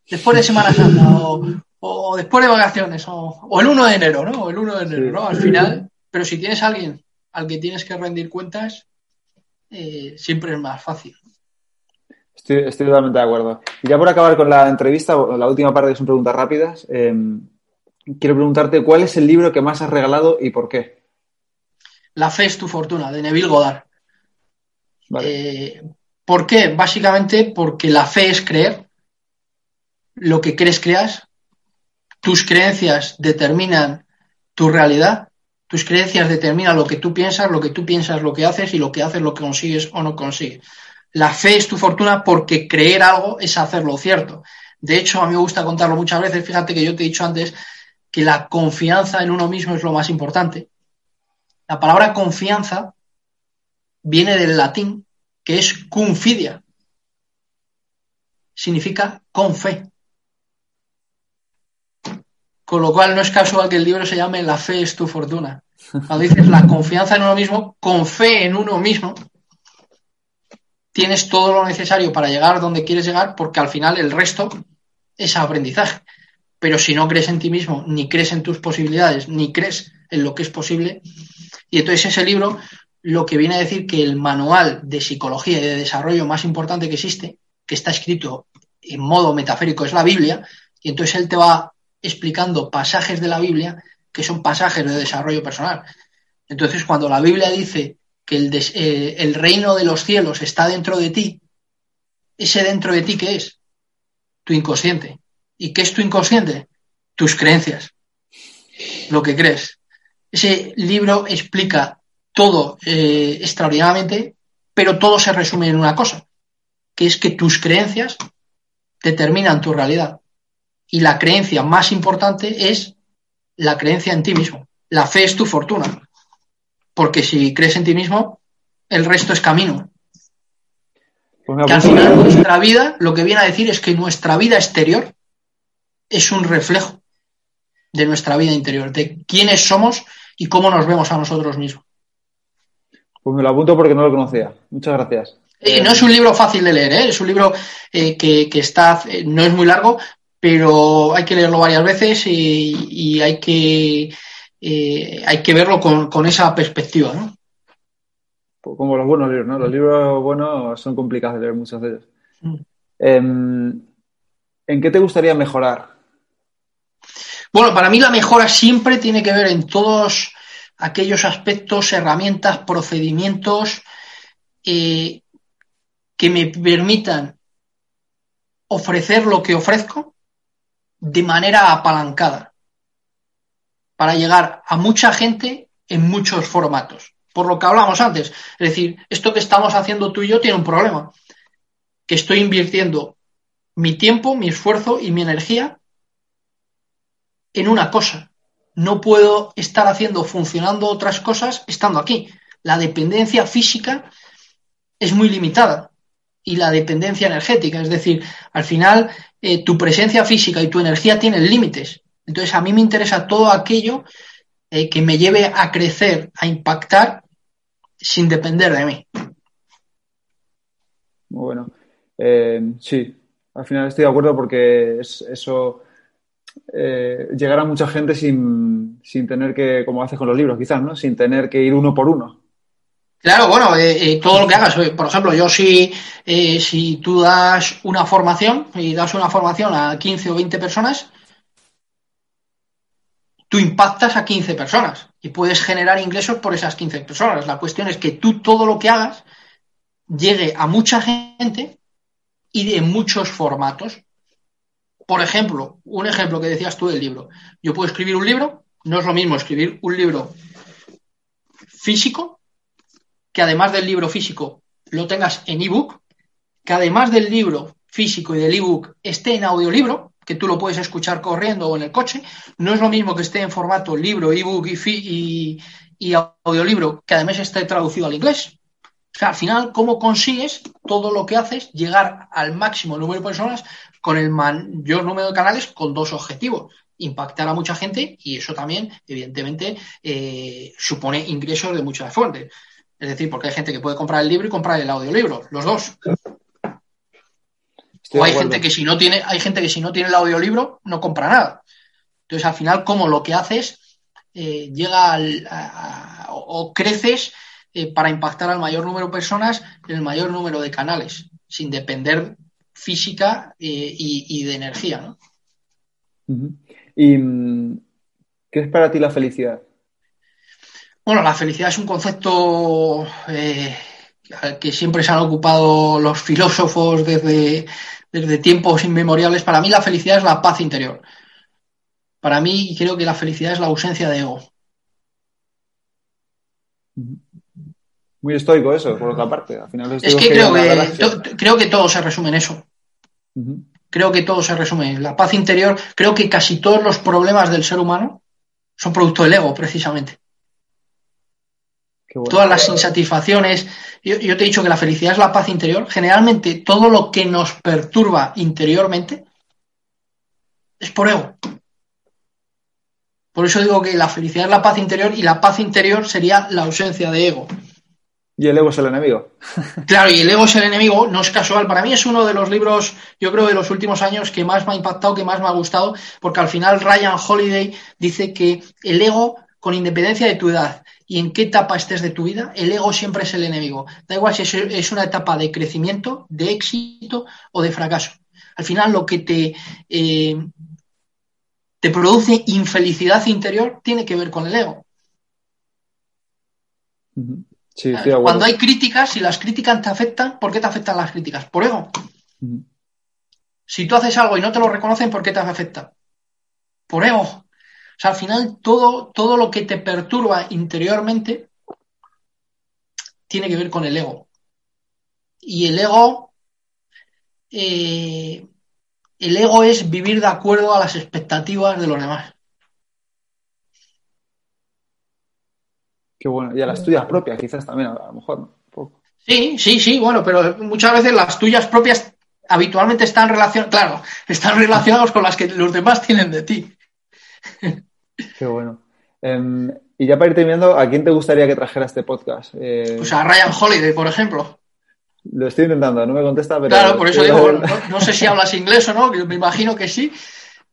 después de Semana Santa, o, después de vacaciones, o, el 1 de enero, ¿no? el 1 de enero, ¿no? Al final, pero si tienes a alguien al que tienes que rendir cuentas, eh, siempre es más fácil. Estoy, totalmente de acuerdo. Y ya por acabar con la entrevista, la última parte son preguntas rápidas. Em, quiero preguntarte cuál es el libro que más has regalado y por qué. La fe es tu fortuna, de Neville Goddard. Eh, ¿Por qué? Básicamente porque la fe es creer. Lo que crees, creas. Tus creencias determinan tu realidad. Tus creencias determinan lo que tú piensas, lo que tú piensas, lo que haces y lo que haces, lo que consigues o no consigues. La fe es tu fortuna porque creer algo es hacerlo cierto. De hecho, a mí me gusta contarlo muchas veces. Fíjate que yo te he dicho antes que la confianza en uno mismo es lo más importante. La palabra confianza viene del latín, que es confidia. Significa con fe. Con lo cual no es casual que el libro se llame La fe es tu fortuna. Cuando dices la confianza en uno mismo, con fe en uno mismo, tienes todo lo necesario para llegar donde quieres llegar, porque al final el resto es aprendizaje. Pero si no crees en ti mismo, ni crees en tus posibilidades, ni crees en lo que es posible, y entonces ese libro lo que viene a decir que el manual de psicología y de desarrollo más importante que existe, que está escrito en modo metafórico, es la Biblia, y entonces él te va explicando pasajes de la Biblia que son pasajes de desarrollo personal. Entonces, cuando la Biblia dice que el, eh, el reino de los cielos está dentro de ti, ese dentro de ti, ¿qué es? Tu inconsciente. ¿Y qué es tu inconsciente? Tus creencias, lo que crees. Ese libro explica todo eh, extraordinariamente, pero todo se resume en una cosa, que es que tus creencias determinan tu realidad. Y la creencia más importante es la creencia en ti mismo. la fe es tu fortuna. Porque si crees en ti mismo, el resto es camino. Pues que al final nuestra vida, lo que viene a decir es que nuestra vida exterior es un reflejo de nuestra vida interior, de quiénes somos y cómo nos vemos a nosotros mismos. Pues me lo apunto porque no lo conocía. Muchas gracias. Eh, no es un libro fácil de leer, ¿eh? es un libro eh, que, está, no es muy largo, pero hay que leerlo varias veces y, hay, que, hay que verlo con, esa perspectiva. ¿no? Pues como los buenos libros, ¿no? Los libros buenos son complicados de leer muchos de ellos. Mm. Em, ¿En qué te gustaría mejorar? Bueno, para mí la mejora siempre tiene que ver en todos aquellos aspectos, herramientas, procedimientos eh, que me permitan ofrecer lo que ofrezco de manera apalancada para llegar a mucha gente en muchos formatos. Por lo que hablamos antes, es decir, esto que estamos haciendo tú y yo tiene un problema, que estoy invirtiendo mi tiempo, mi esfuerzo y mi energía en una cosa no puedo estar haciendo, funcionando otras cosas estando aquí. La dependencia física es muy limitada y la dependencia energética, es decir, al final eh, tu presencia física y tu energía tienen límites. Entonces a mí me interesa todo aquello eh, que me lleve a crecer, a impactar sin depender de mí. Muy bueno. Eh, sí, al final estoy de acuerdo porque es, eso eh, llegar a mucha gente sin, tener que, como haces con los libros, quizás, ¿no? Sin tener que ir uno por uno. Claro, bueno, eh, eh, todo lo que hagas. Por ejemplo, yo si, si tú das una formación y das una formación a 15 o 20 personas, tú impactas a 15 personas y puedes generar ingresos por esas 15 personas. La cuestión es que tú todo lo que hagas llegue a mucha gente y de muchos formatos. Por ejemplo, un ejemplo que decías tú del libro. Yo puedo escribir un libro, no es lo mismo escribir un libro físico, que además del libro físico lo tengas en ebook, que además del libro físico y del ebook esté en audiolibro, que tú lo puedes escuchar corriendo o en el coche, no es lo mismo que esté en formato libro, ebook y, audiolibro, que además esté traducido al inglés. O sea, al final, ¿cómo consigues todo lo que haces llegar al máximo número de personas con el mayor número de canales con dos objetivos? Impactar a mucha gente y eso también, evidentemente, eh, supone ingresos de muchas fuentes. Es decir, porque hay gente que puede comprar el libro y comprar el audiolibro, los dos. O hay gente que si no tiene, hay gente que si no tiene el audiolibro no compra nada. Entonces, al final, ¿cómo lo que haces eh, llega al, o creces eh, para impactar al mayor número de personas en el mayor número de canales, sin depender física eh, y, de energía. ¿Y mm, qué es para ti la felicidad? Bueno, la felicidad es un concepto eh, que siempre se han ocupado los filósofos desde, desde tiempos inmemoriales. Para mí la felicidad es la paz interior. Para mí creo que la felicidad es la ausencia de ego. Muy estoico eso, por otra parte. Al final es que, creo que, creo que todo se resume en eso. Creo que todo se resume en la paz interior. Creo que casi todos los problemas del ser humano son producto del ego, precisamente. Todas las insatisfacciones. Yo, yo, te he dicho que la felicidad es la paz interior. Generalmente todo lo que nos perturba interiormente es por ego. Por eso digo que la felicidad es la paz interior y la paz interior sería la ausencia de ego. Y el ego es el enemigo. Claro, y el ego es el enemigo, no es casual. Para mí es uno de los libros, yo creo, de los últimos años que más me ha impactado, que más me ha gustado, porque al final Ryan Holiday dice que el ego, con independencia de tu edad y en qué etapa estés de tu vida, el ego siempre es el enemigo. Da igual si es una etapa de crecimiento, de éxito o de fracaso. Al final lo que te, eh, te produce infelicidad interior tiene que ver con el ego. Cuando hay críticas, si las críticas te afectan, ¿por qué te afectan las críticas? Por ego. Si tú haces algo y no te lo reconocen, ¿por qué te afecta? Por ego. Sea, al final todo, todo lo que te perturba interiormente tiene que ver con el ego. Y el ego, eh, el ego es vivir de acuerdo a las expectativas de los demás. Qué bueno. Y a las tuyas propias, quizás también, a lo mejor, ¿no? Sí, sí, sí, bueno, pero muchas veces las tuyas propias habitualmente están relacionadas, claro, están relacionados con las que los demás tienen de ti. Qué bueno. Em, y ya para ir terminando, ¿a quién te gustaría que trajera este podcast? Eh... Pues a Ryan Holiday, por ejemplo. Lo estoy intentando, no me contesta, pero... Claro, por eso digo, no, sé si hablas inglés o no, me imagino que sí.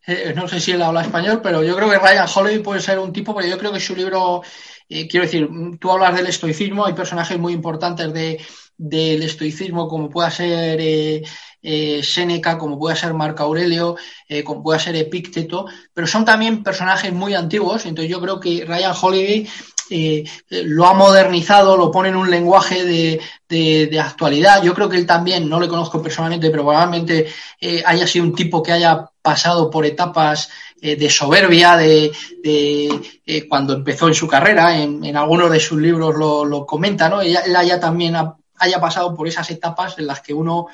Eh, no sé si él habla español, pero yo creo que Ryan Holiday puede ser un tipo, porque yo creo que su libro, eh, quiero decir, tú hablas del estoicismo, hay personajes muy importantes de, del estoicismo, como pueda ser eh, Séneca, como pueda ser Marco Aurelio, eh, como pueda ser Epícteto, pero son también personajes muy antiguos, entonces yo creo que Ryan Holiday eh, lo ha modernizado, lo pone en un lenguaje de, de, actualidad. Yo creo que él también, no le conozco personalmente, pero probablemente haya sido un tipo que haya pasado por etapas de soberbia, de, cuando empezó en su carrera, en, algunos de sus libros lo, lo comenta, ¿no? Él, haya también haya pasado por esas etapas en las que uno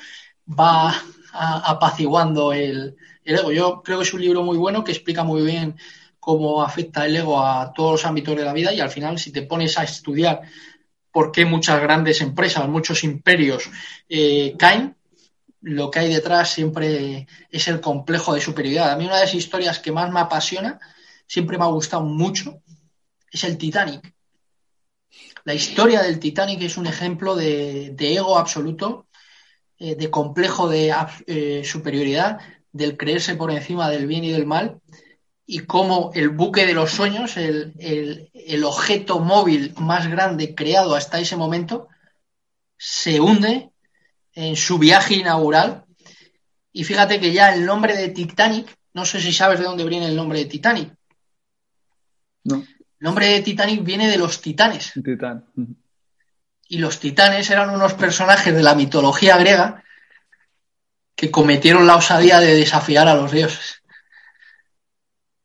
va apaciguando el, ego. Yo creo que es un libro muy bueno que explica muy bien cómo afecta el ego a todos los ámbitos de la vida y al final si te pones a estudiar por qué muchas grandes empresas, muchos imperios eh, caen, lo que hay detrás siempre es el complejo de superioridad. A mí una de las historias que más me apasiona, siempre me ha gustado mucho, es el Titanic. La historia del Titanic es un ejemplo de, de ego absoluto eh, de complejo de eh, superioridad, del creerse por encima del bien y del mal, y cómo el buque de los sueños, el, el, objeto móvil más grande creado hasta ese momento, se hunde en su viaje inaugural. Y fíjate que ya el nombre de Titanic, no sé si sabes de dónde viene el nombre de Titanic. No. El nombre de Titanic viene de los titanes. Titán y los titanes eran unos personajes de la mitología griega que cometieron la osadía de desafiar a los dioses.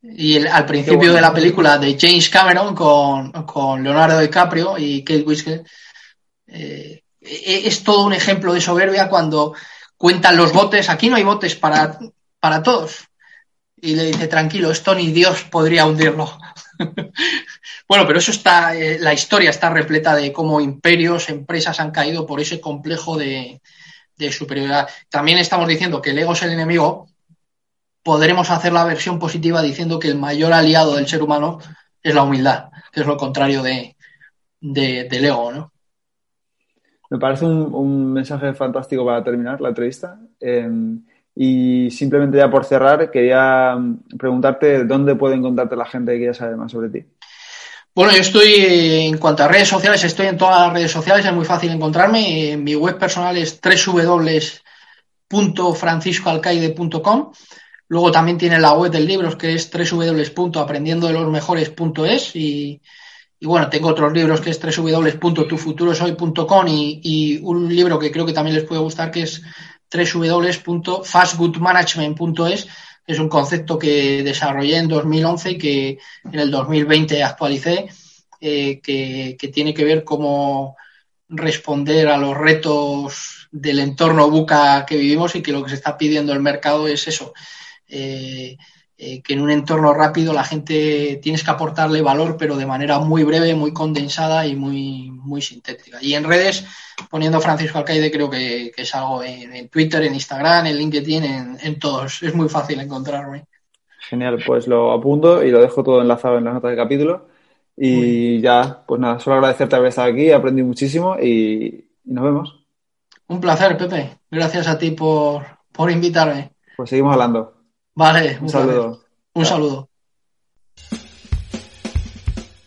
Y el, al principio de la película de James Cameron con, con Leonardo DiCaprio y Kate Winslet, eh, e, es todo un ejemplo de soberbia cuando cuentan los botes. Aquí no hay botes para, para todos. Y le dice, tranquilo, esto ni Dios podría hundirlo. bueno, pero eso está, eh, la historia está repleta de cómo imperios, empresas han caído por ese complejo de, de superioridad. También estamos diciendo que el ego es el enemigo. Podremos hacer la versión positiva diciendo que el mayor aliado del ser humano es la humildad, que es lo contrario de, de del ego, ¿no? Me parece un, un, mensaje fantástico para terminar la entrevista. Eh, y simplemente ya por cerrar, quería mm, preguntarte dónde puede encontrarte la gente que quiera saber más sobre ti. Bueno, yo estoy, en cuanto a redes sociales, estoy en todas las redes sociales, es muy fácil encontrarme. Mi web personal es www.franciscoalcaide.com. Luego también tiene la web del libro, que es www.aprendiendodelosmejores.es y, y bueno, tengo otros libros que es www.tufuturosoy.com y, y un libro que creo que también les puede gustar que es www.fastgoodmanagement.es, es un concepto que desarrollé en 2011 y que en el 2020 actualicé, eh, que, tiene que ver cómo responder a los retos del entorno buca que vivimos y que lo que se está pidiendo el mercado es eso. Eh, eh, que en un entorno rápido la gente tienes que aportarle valor, pero de manera muy breve, muy condensada y muy, muy sintética. Y en redes, poniendo Francisco Alcaide, creo que, que es algo en, en, Twitter, en Instagram, en LinkedIn, en, en, todos. Es muy fácil encontrarme. Genial, pues lo apunto y lo dejo todo enlazado en las notas del capítulo. Y ya, pues nada, solo agradecerte haber estado aquí, aprendí muchísimo y, y nos vemos. Un placer, Pepe. Gracias a ti por, por invitarme. Pues seguimos hablando. Vale, un, saludo. Un saludo.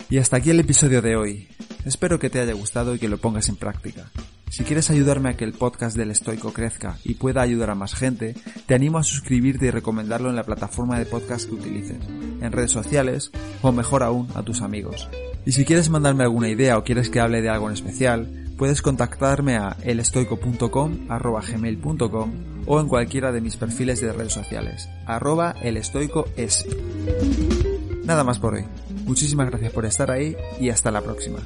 Y hasta aquí el episodio de hoy. Espero que te haya gustado y que lo pongas en práctica. Si quieres ayudarme a que el podcast del estoico crezca y pueda ayudar a más gente, te animo a suscribirte y recomendarlo en la plataforma de podcast que utilices, en redes sociales o mejor aún a tus amigos. Y si quieres mandarme alguna idea o quieres que hable de algo en especial, puedes contactarme a elestoico.com gmail.com o en cualquiera de mis perfiles de redes sociales, arroba elestoicoesp. Nada más por hoy. Muchísimas gracias por estar ahí y hasta la próxima.